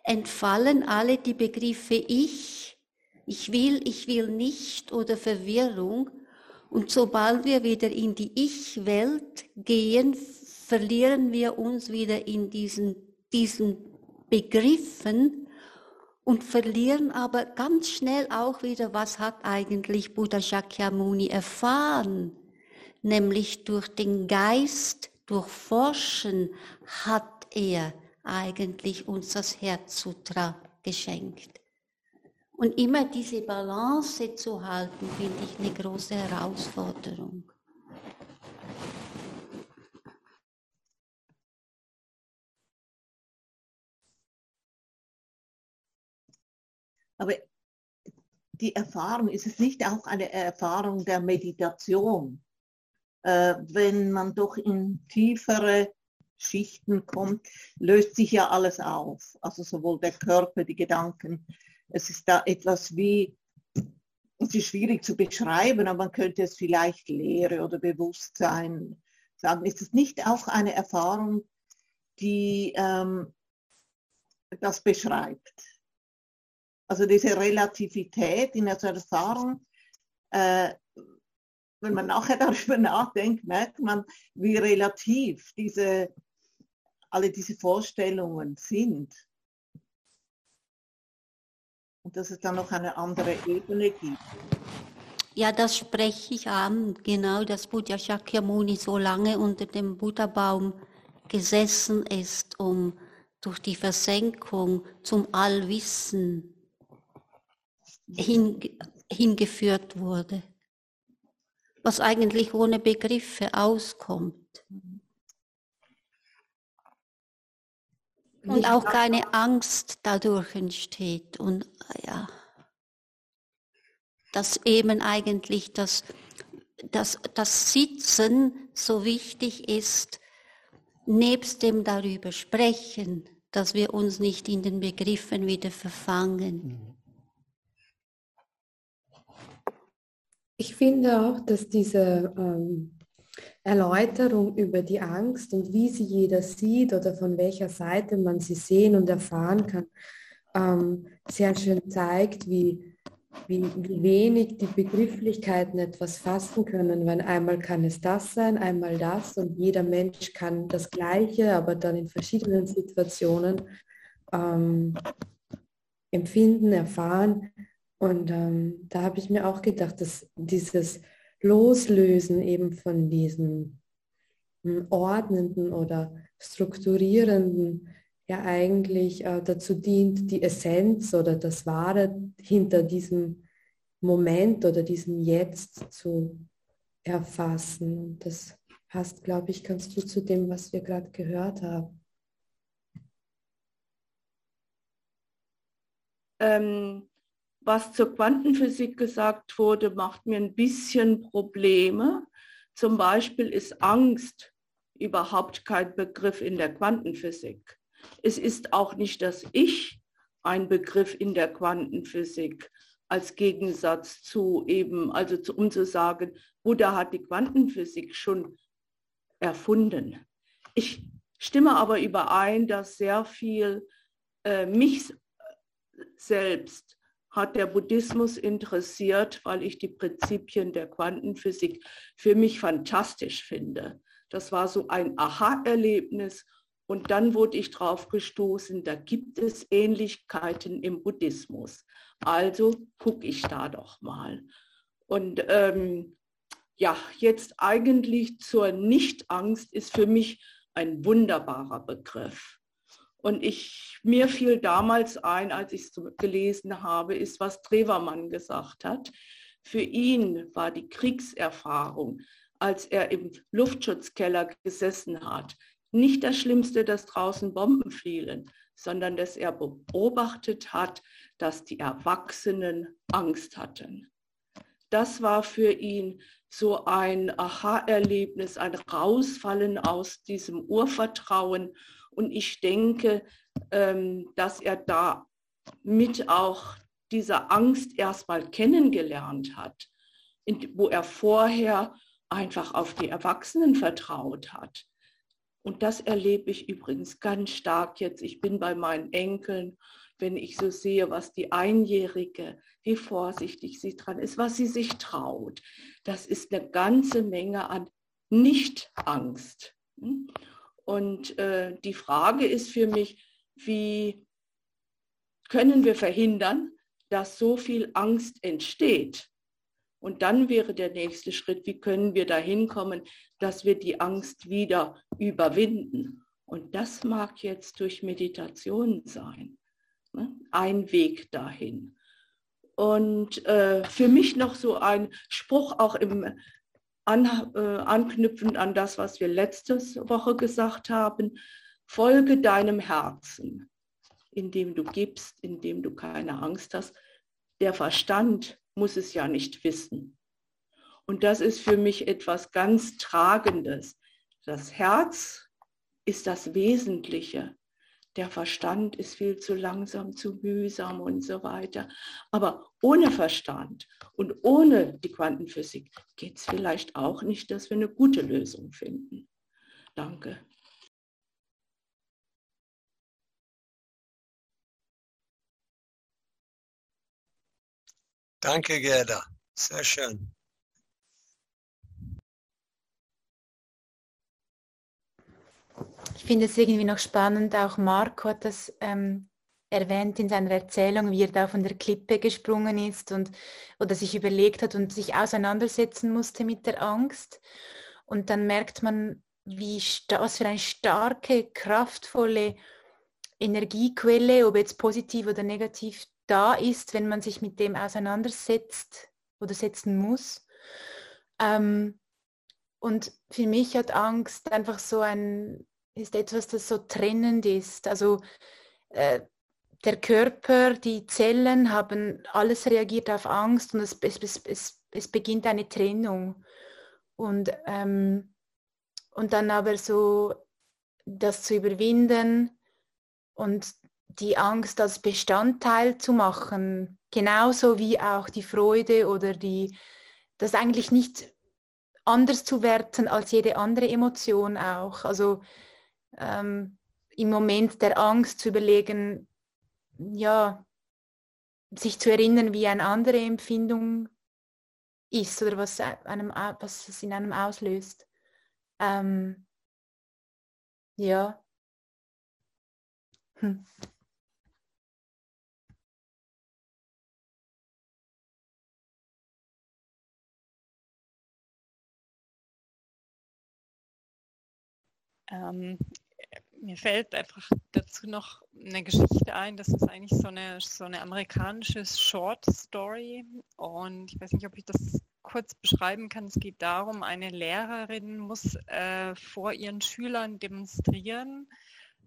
entfallen alle die Begriffe ich, ich will, ich will nicht oder Verwirrung. Und sobald wir wieder in die Ich-Welt gehen, verlieren wir uns wieder in diesen, diesen Begriffen und verlieren aber ganz schnell auch wieder, was hat eigentlich Buddha Shakyamuni erfahren? Nämlich durch den Geist, durch Forschen hat er eigentlich uns das Herzsutra geschenkt. Und immer diese Balance zu halten, finde ich eine große Herausforderung. Aber die Erfahrung, ist es nicht auch eine Erfahrung der Meditation, äh, wenn man doch in tiefere Schichten kommt, löst sich ja alles auf. Also sowohl der Körper, die Gedanken. Es ist da etwas wie, es ist schwierig zu beschreiben, aber man könnte es vielleicht Lehre oder Bewusstsein sagen. Ist es nicht auch eine Erfahrung, die ähm, das beschreibt? Also diese Relativität in der Erfahrung, äh, wenn man nachher darüber nachdenkt, merkt man, wie relativ diese alle diese Vorstellungen sind. Und dass es dann noch eine andere Ebene gibt. Ja, das spreche ich an, genau, dass Buddha Shakyamuni so lange unter dem Buddha-Baum gesessen ist, um durch die Versenkung zum Allwissen hin, hingeführt wurde, was eigentlich ohne Begriffe auskommt. Und auch keine Angst dadurch entsteht. Und ja, dass eben eigentlich das, das, das Sitzen so wichtig ist, nebst dem darüber sprechen, dass wir uns nicht in den Begriffen wieder verfangen. Ich finde auch, dass diese ähm, Erläuterung über die Angst und wie sie jeder sieht oder von welcher Seite man sie sehen und erfahren kann, ähm, sehr schön zeigt, wie, wie, wie wenig die Begrifflichkeiten etwas fassen können. Weil einmal kann es das sein, einmal das und jeder Mensch kann das Gleiche, aber dann in verschiedenen Situationen ähm, empfinden, erfahren. Und ähm, da habe ich mir auch gedacht, dass dieses Loslösen eben von diesem hm, ordnenden oder strukturierenden ja eigentlich äh, dazu dient, die Essenz oder das Wahre hinter diesem Moment oder diesem Jetzt zu erfassen. Und das passt, glaube ich, ganz gut zu dem, was wir gerade gehört haben. Ähm, was zur Quantenphysik gesagt wurde, macht mir ein bisschen Probleme. Zum Beispiel ist Angst überhaupt kein Begriff in der Quantenphysik. Es ist auch nicht das Ich ein Begriff in der Quantenphysik als Gegensatz zu eben, also zu, um zu sagen, Buddha hat die Quantenphysik schon erfunden. Ich stimme aber überein, dass sehr viel äh, mich selbst hat der Buddhismus interessiert, weil ich die Prinzipien der Quantenphysik für mich fantastisch finde. Das war so ein Aha-Erlebnis und dann wurde ich drauf gestoßen, da gibt es Ähnlichkeiten im Buddhismus. Also gucke ich da doch mal. Und ähm, ja, jetzt eigentlich zur Nichtangst ist für mich ein wunderbarer Begriff. Und ich, mir fiel damals ein, als ich es gelesen habe, ist, was Trevermann gesagt hat. Für ihn war die Kriegserfahrung, als er im Luftschutzkeller gesessen hat, nicht das Schlimmste, dass draußen Bomben fielen, sondern dass er beobachtet hat, dass die Erwachsenen Angst hatten. das war für ihn so ein Aha-Erlebnis, ein Rausfallen aus diesem Urvertrauen. Und ich denke, ähm, dass er da mit auch dieser Angst erstmal kennengelernt hat, wo er vorher einfach auf die Erwachsenen vertraut hat. Und das erlebe ich übrigens ganz stark jetzt. Ich bin bei meinen Enkeln, wenn ich so sehe, was die Einjährige, wie vorsichtig sie dran ist, was sie sich traut. Das ist eine ganze Menge an Nicht-Angst. Und äh, die Frage ist für mich, wie können wir verhindern, dass so viel Angst entsteht? Und dann wäre der nächste Schritt, wie können wir dahin kommen, dass wir die Angst wieder überwinden. Und das mag jetzt durch Meditation sein. Ne? Ein Weg dahin. Und äh, für mich noch so ein Spruch auch im an, äh, anknüpfend an das, was wir letzte Woche gesagt haben. Folge deinem Herzen, indem du gibst, indem du keine Angst hast. Der Verstand muss es ja nicht wissen. Und das ist für mich etwas ganz Tragendes. Das Herz ist das Wesentliche. Der Verstand ist viel zu langsam, zu mühsam und so weiter. Aber ohne Verstand und ohne die Quantenphysik geht es vielleicht auch nicht, dass wir eine gute Lösung finden. Danke. Danke, Gerda. Sehr schön. Finde es irgendwie noch spannend, auch Marco hat das ähm, erwähnt in seiner Erzählung, wie er da von der Klippe gesprungen ist und oder sich überlegt hat und sich auseinandersetzen musste mit der Angst. Und dann merkt man, wie was für eine starke, kraftvolle Energiequelle, ob jetzt positiv oder negativ, da ist, wenn man sich mit dem auseinandersetzt oder setzen muss. Ähm, und für mich hat Angst einfach so ein, ist etwas, das so trennend ist. Also äh, der Körper, die Zellen haben, alles reagiert auf Angst und es, es, es, es beginnt eine Trennung. Und, ähm, und dann aber so das zu überwinden und die Angst als Bestandteil zu machen, genauso wie auch die Freude oder die, das eigentlich nicht anders zu werten als jede andere Emotion auch. Also ähm, im Moment der Angst zu überlegen, ja, sich zu erinnern, wie eine andere Empfindung ist oder was, einem, was es in einem auslöst. Ähm, ja. Hm. Ähm, mir fällt einfach dazu noch eine Geschichte ein. Das ist eigentlich so eine, so eine amerikanische Short Story. Und ich weiß nicht, ob ich das kurz beschreiben kann. Es geht darum, eine Lehrerin muss äh, vor ihren Schülern demonstrieren,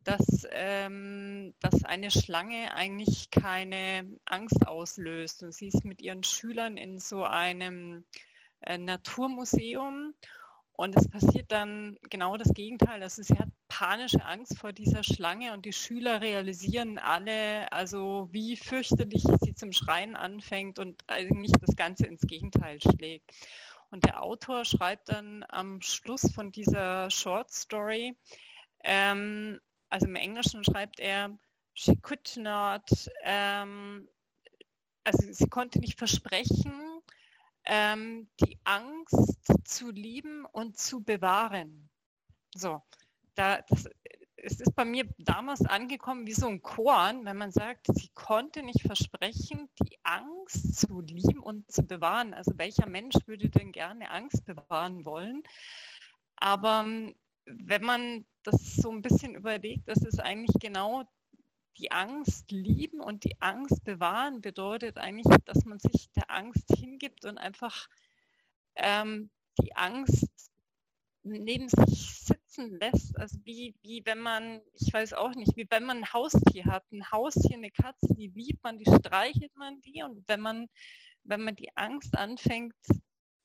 dass, ähm, dass eine Schlange eigentlich keine Angst auslöst. Und sie ist mit ihren Schülern in so einem äh, Naturmuseum und es passiert dann genau das Gegenteil. Also sie hat panische Angst vor dieser Schlange und die Schüler realisieren alle, also wie fürchterlich sie zum Schreien anfängt und eigentlich das Ganze ins Gegenteil schlägt. Und der Autor schreibt dann am Schluss von dieser Short Story, ähm, also im Englischen schreibt er, she could not, ähm, also sie konnte nicht versprechen, ähm, die Angst zu lieben und zu bewahren. So, da, das, es ist bei mir damals angekommen wie so ein Korn, wenn man sagt, sie konnte nicht versprechen, die Angst zu lieben und zu bewahren. Also welcher Mensch würde denn gerne Angst bewahren wollen? Aber ähm, wenn man das so ein bisschen überlegt, das ist eigentlich genau die Angst lieben und die Angst bewahren bedeutet eigentlich, dass man sich der Angst hingibt und einfach ähm, die Angst neben sich sitzen lässt. Also wie, wie wenn man, ich weiß auch nicht, wie wenn man ein Haustier hat. Ein Haustier, eine Katze, die liebt man, die streichelt man die und wenn man wenn man die Angst anfängt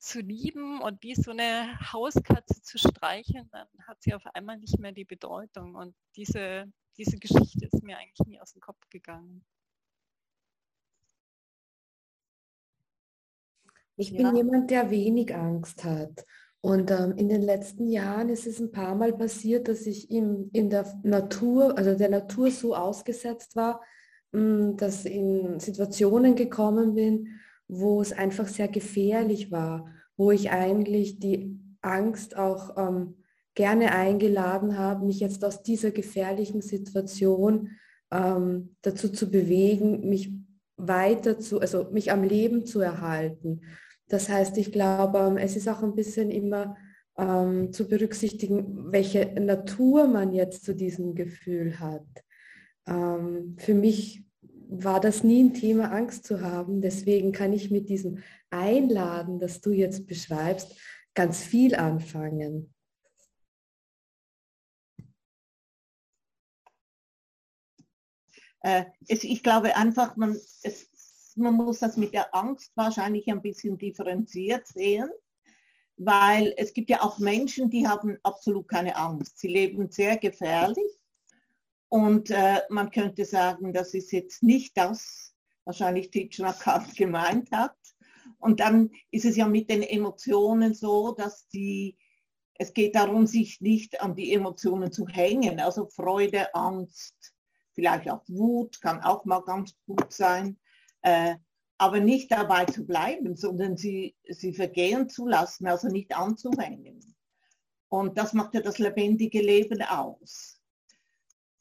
zu lieben und wie so eine Hauskatze zu streicheln, dann hat sie auf einmal nicht mehr die Bedeutung. Und diese, diese Geschichte ist mir eigentlich nie aus dem Kopf gegangen. Ich bin ja. jemand, der wenig Angst hat. Und ähm, in den letzten Jahren ist es ein paar Mal passiert, dass ich in, in der Natur, also der Natur so ausgesetzt war, mh, mm, dass in Situationen gekommen bin, wo es einfach sehr gefährlich war, wo ich eigentlich die Angst auch ähm, gerne eingeladen habe, mich jetzt aus dieser gefährlichen Situation ähm, dazu zu bewegen, mich weiter zu, also mich am Leben zu erhalten. Das heißt, ich glaube, ähm, es ist auch ein bisschen immer ähm, zu berücksichtigen, welche Natur man jetzt zu diesem Gefühl hat. Ähm, für mich war das nie ein Thema, Angst zu haben. Deswegen kann ich mit diesem Einladen, das du jetzt beschreibst, ganz viel anfangen. Äh, ich glaube einfach, man, es, man muss das mit der Angst wahrscheinlich ein bisschen differenziert sehen, weil es gibt ja auch Menschen, die haben absolut keine Angst. Sie leben sehr gefährlich und äh, man könnte sagen, das ist jetzt nicht das, wahrscheinlich Titschnakat gemeint hat. Und dann ist es ja mit den Emotionen so, dass die, es geht darum, sich nicht an die Emotionen zu hängen. Also Freude, Angst, vielleicht auch Wut kann auch mal ganz gut sein. Äh, aber nicht dabei zu bleiben, sondern sie, sie vergehen zu lassen, also nicht anzuhängen. Und das macht ja das lebendige Leben aus.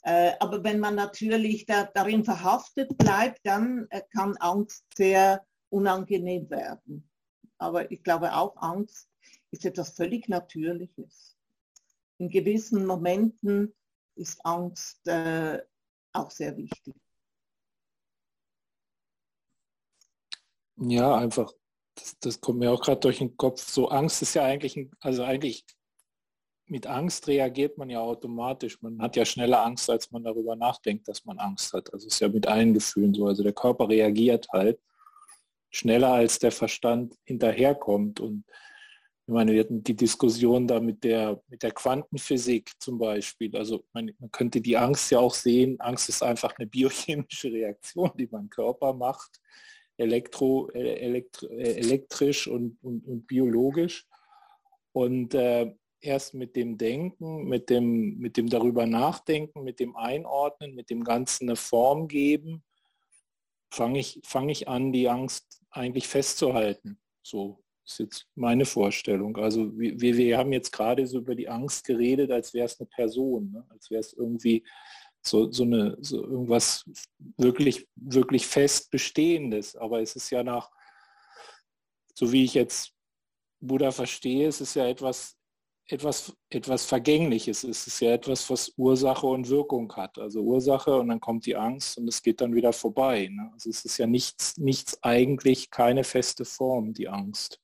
Äh, aber wenn man natürlich da, darin verhaftet bleibt, dann äh, kann Angst sehr unangenehm werden. Aber ich glaube auch, Angst ist etwas völlig Natürliches. In gewissen Momenten ist Angst äh, auch sehr wichtig. Ja, einfach, das, das kommt mir auch gerade durch den Kopf. So Angst ist ja eigentlich, ein, also eigentlich mit Angst reagiert man ja automatisch. Man hat ja schneller Angst, als man darüber nachdenkt, dass man Angst hat. Also es ist ja mit allen Gefühlen so. Also der Körper reagiert halt schneller, als der Verstand hinterherkommt. Und ich meine, wir hatten die Diskussion da mit der, mit der Quantenphysik zum Beispiel. Also man, man könnte die Angst ja auch sehen. Angst ist einfach eine biochemische Reaktion, die mein Körper macht elektro, äh, elektro äh, elektrisch und, und, und, biologisch. Und äh, erst mit dem Denken, mit dem, mit dem darüber nachdenken, mit dem Einordnen, mit dem Ganzen eine Form geben, fange ich, fang ich an, die Angst eigentlich festzuhalten. So ist jetzt meine Vorstellung. Also wir, wir haben jetzt gerade so über die Angst geredet, als wäre es eine Person, ne? als wäre es irgendwie so, so, eine, so irgendwas wirklich, wirklich fest Bestehendes. Aber es ist ja nach, so wie ich jetzt Buddha verstehe, es ist ja etwas, etwas, etwas Vergängliches. Es ist ja etwas, was Ursache und Wirkung hat. Also Ursache und dann kommt die Angst und es geht dann wieder vorbei. Ne? Also es ist ja nichts, nichts eigentlich, keine feste Form, die Angst.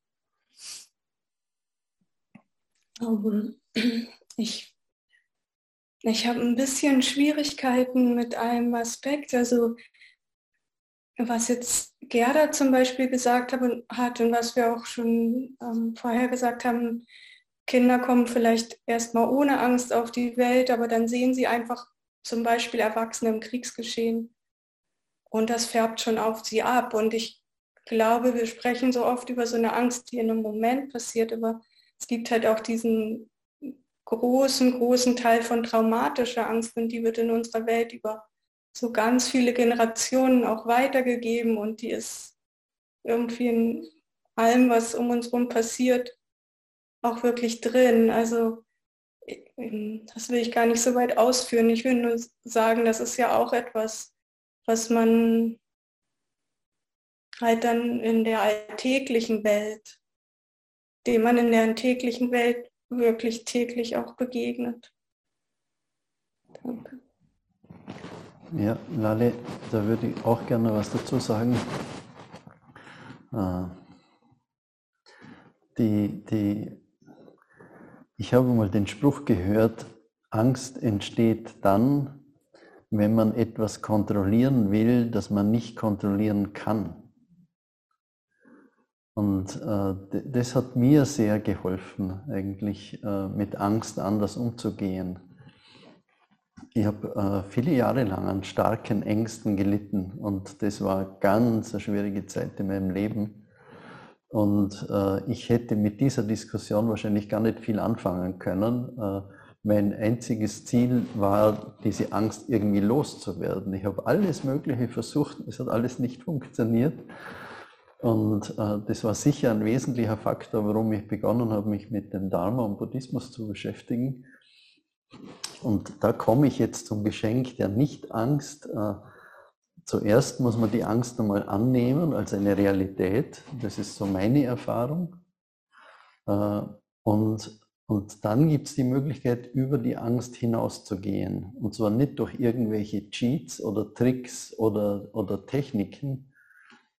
Ich ich habe ein bisschen Schwierigkeiten mit einem Aspekt, also was jetzt Gerda zum Beispiel gesagt hat und was wir auch schon ähm, vorher gesagt haben, Kinder kommen vielleicht erstmal ohne Angst auf die Welt, aber dann sehen sie einfach zum Beispiel Erwachsene im Kriegsgeschehen. Und das färbt schon auf sie ab. Und ich glaube, wir sprechen so oft über so eine Angst, die in einem Moment passiert, aber es gibt halt auch diesen großen, großen Teil von traumatischer Angst und die wird in unserer Welt über so ganz viele Generationen auch weitergegeben und die ist irgendwie in allem, was um uns herum passiert, auch wirklich drin. Also das will ich gar nicht so weit ausführen. Ich will nur sagen, das ist ja auch etwas, was man halt dann in der alltäglichen Welt, dem man in der alltäglichen Welt wirklich täglich auch begegnet. Danke. Ja, Lale, da würde ich auch gerne was dazu sagen. Äh, die, die, ich habe mal den Spruch gehört, Angst entsteht dann, wenn man etwas kontrollieren will, das man nicht kontrollieren kann. Und äh, das hat mir sehr geholfen, eigentlich äh, mit Angst anders umzugehen. Ich habe äh, viele Jahre lang an starken Ängsten gelitten und das war ganz eine schwierige Zeit in meinem Leben. Und äh, ich hätte mit dieser Diskussion wahrscheinlich gar nicht viel anfangen können. Äh, mein einziges Ziel war, diese Angst irgendwie loszuwerden. Ich habe alles Mögliche versucht, es hat alles nicht funktioniert. Und äh, das war sicher ein wesentlicher Faktor, warum ich begonnen habe, mich mit dem Dharma und Buddhismus zu beschäftigen. Und da komme ich jetzt zum Geschenk der Nicht-Angst. Äh, zuerst muss man die Angst einmal annehmen als eine Realität. Das ist so meine Erfahrung. Äh, und, und dann gibt es die Möglichkeit, über die Angst hinauszugehen. Und zwar nicht durch irgendwelche Cheats oder Tricks oder, oder Techniken,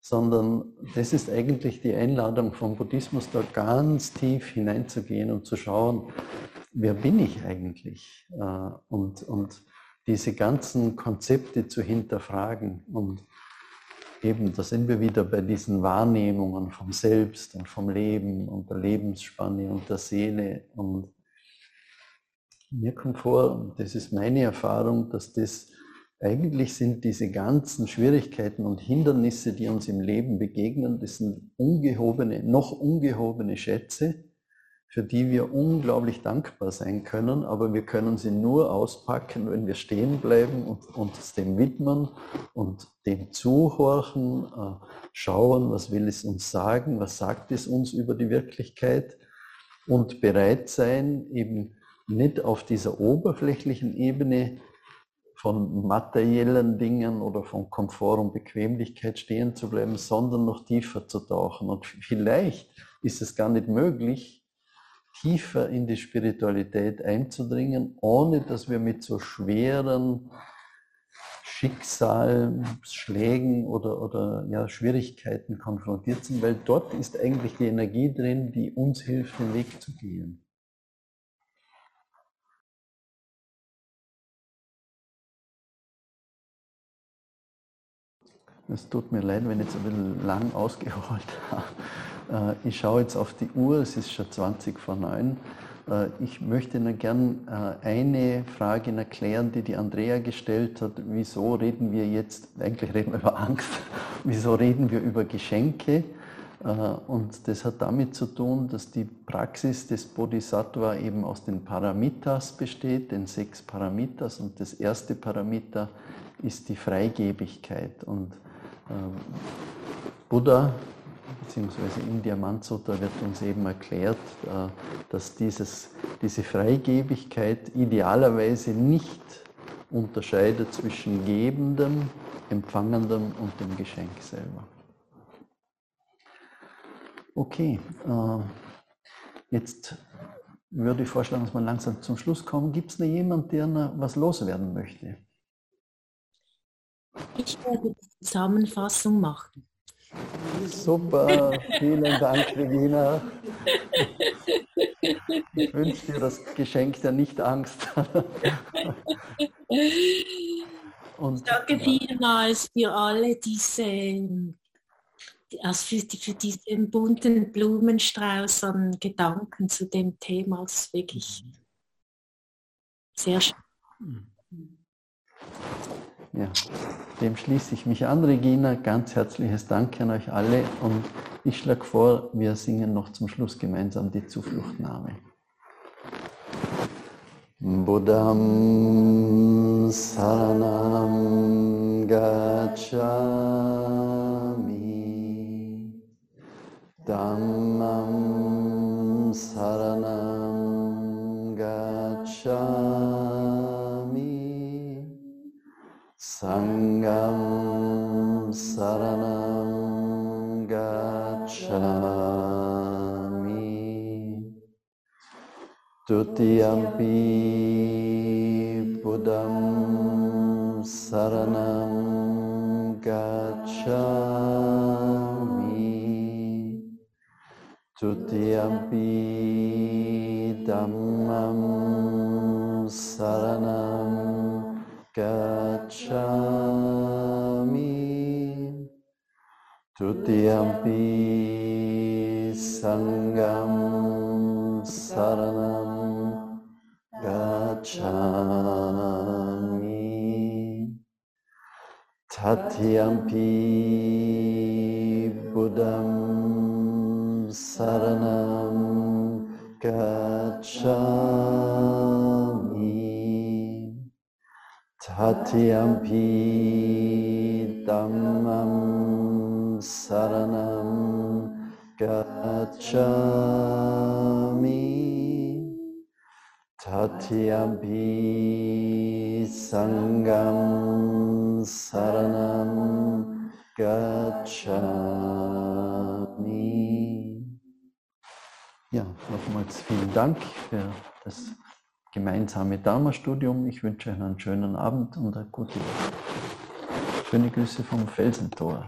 sondern das ist eigentlich die Einladung vom Buddhismus, da ganz tief hineinzugehen und zu schauen, wer bin ich eigentlich? Äh, und, und diese ganzen Konzepte zu hinterfragen. Und eben, da sind wir wieder bei diesen Wahrnehmungen vom Selbst und vom Leben und der Lebensspanne und der Seele. Und mir kommt vor, das ist meine Erfahrung, dass das eigentlich sind diese ganzen Schwierigkeiten und Hindernisse, die uns im Leben begegnen, das sind ungehobene, noch ungehobene Schätze, für die wir unglaublich dankbar sein können, aber wir können sie nur auspacken, wenn wir stehen bleiben und uns dem widmen und dem zuhorchen, äh, schauen, was will es uns sagen, was sagt es uns über die Wirklichkeit und bereit sein, eben nicht auf dieser oberflächlichen Ebene von materiellen Dingen oder von Komfort und Bequemlichkeit stehen zu bleiben, sondern noch tiefer zu tauchen. Und vielleicht ist es gar nicht möglich, tiefer in die Spiritualität einzudringen, ohne dass wir mit so schweren Schicksalsschlägen oder, oder ja, Schwierigkeiten konfrontiert sind, weil dort ist eigentlich die Energie drin, die uns hilft, den Weg zu gehen. Es tut mir leid, wenn ich jetzt ein bisschen lang ausgeholt habe. Äh, ich schaue jetzt auf die Uhr, es ist schon 20 vor 9. Äh, ich möchte Ihnen gern äh, eine Frage erklären, die die Andrea gestellt hat. Wieso reden wir jetzt, eigentlich reden wir über Angst, wieso reden wir über Geschenke? Und das hat damit zu tun, dass die Praxis des Bodhisattva eben aus den Paramitas besteht, den sechs Paramitas. Und das erste Paramita ist die Freigebigkeit. Und Buddha beziehungsweise im Diamantsutra wird uns eben erklärt, äh, dass dieses, diese Freigebigkeit idealerweise nicht unterscheidet zwischen Gebendem, Empfangendem und dem Geschenk selber. Okay, äh, jetzt würde ich vorschlagen, dass wir langsam zum Schluss kommen. Gibt es noch jemanden, der noch was loswerden möchte? Ich werde die Zusammenfassung machen. Super, vielen Dank, Regina. Ich wünsche dir das Geschenk der Nicht-Angst. Und, danke vielmals für alle diese, also für, für diesen bunten Blumenstrauß an Gedanken zu dem Thema. Das ist wirklich sehr schön. Ja, dem schließe ich mich an, Regina. Ganz herzliches Dank an euch alle und ich schlage vor, wir singen noch zum Schluss gemeinsam die Zufluchtnahme. Buddham Saranam Gacchami Dhammam Saranam Gacchami Sangam Saranam Gacchami Tutiyampi Buddham Saranam Gacchami Tutiyampi Dhammam Saranam gacchami Tutiyampi Sangam Saranam Gacchami Tatyampi Buddham Saranam Gacchami Tatyampi Dhammam Saranam Gacchami Tatyampi Sangam Saranam Gacchami. Ja, nochmals vielen Dank für das gemeinsame Dharma-Studium. Ich wünsche euch einen schönen Abend und eine gute Woche. Schöne Grüße vom Felsentor.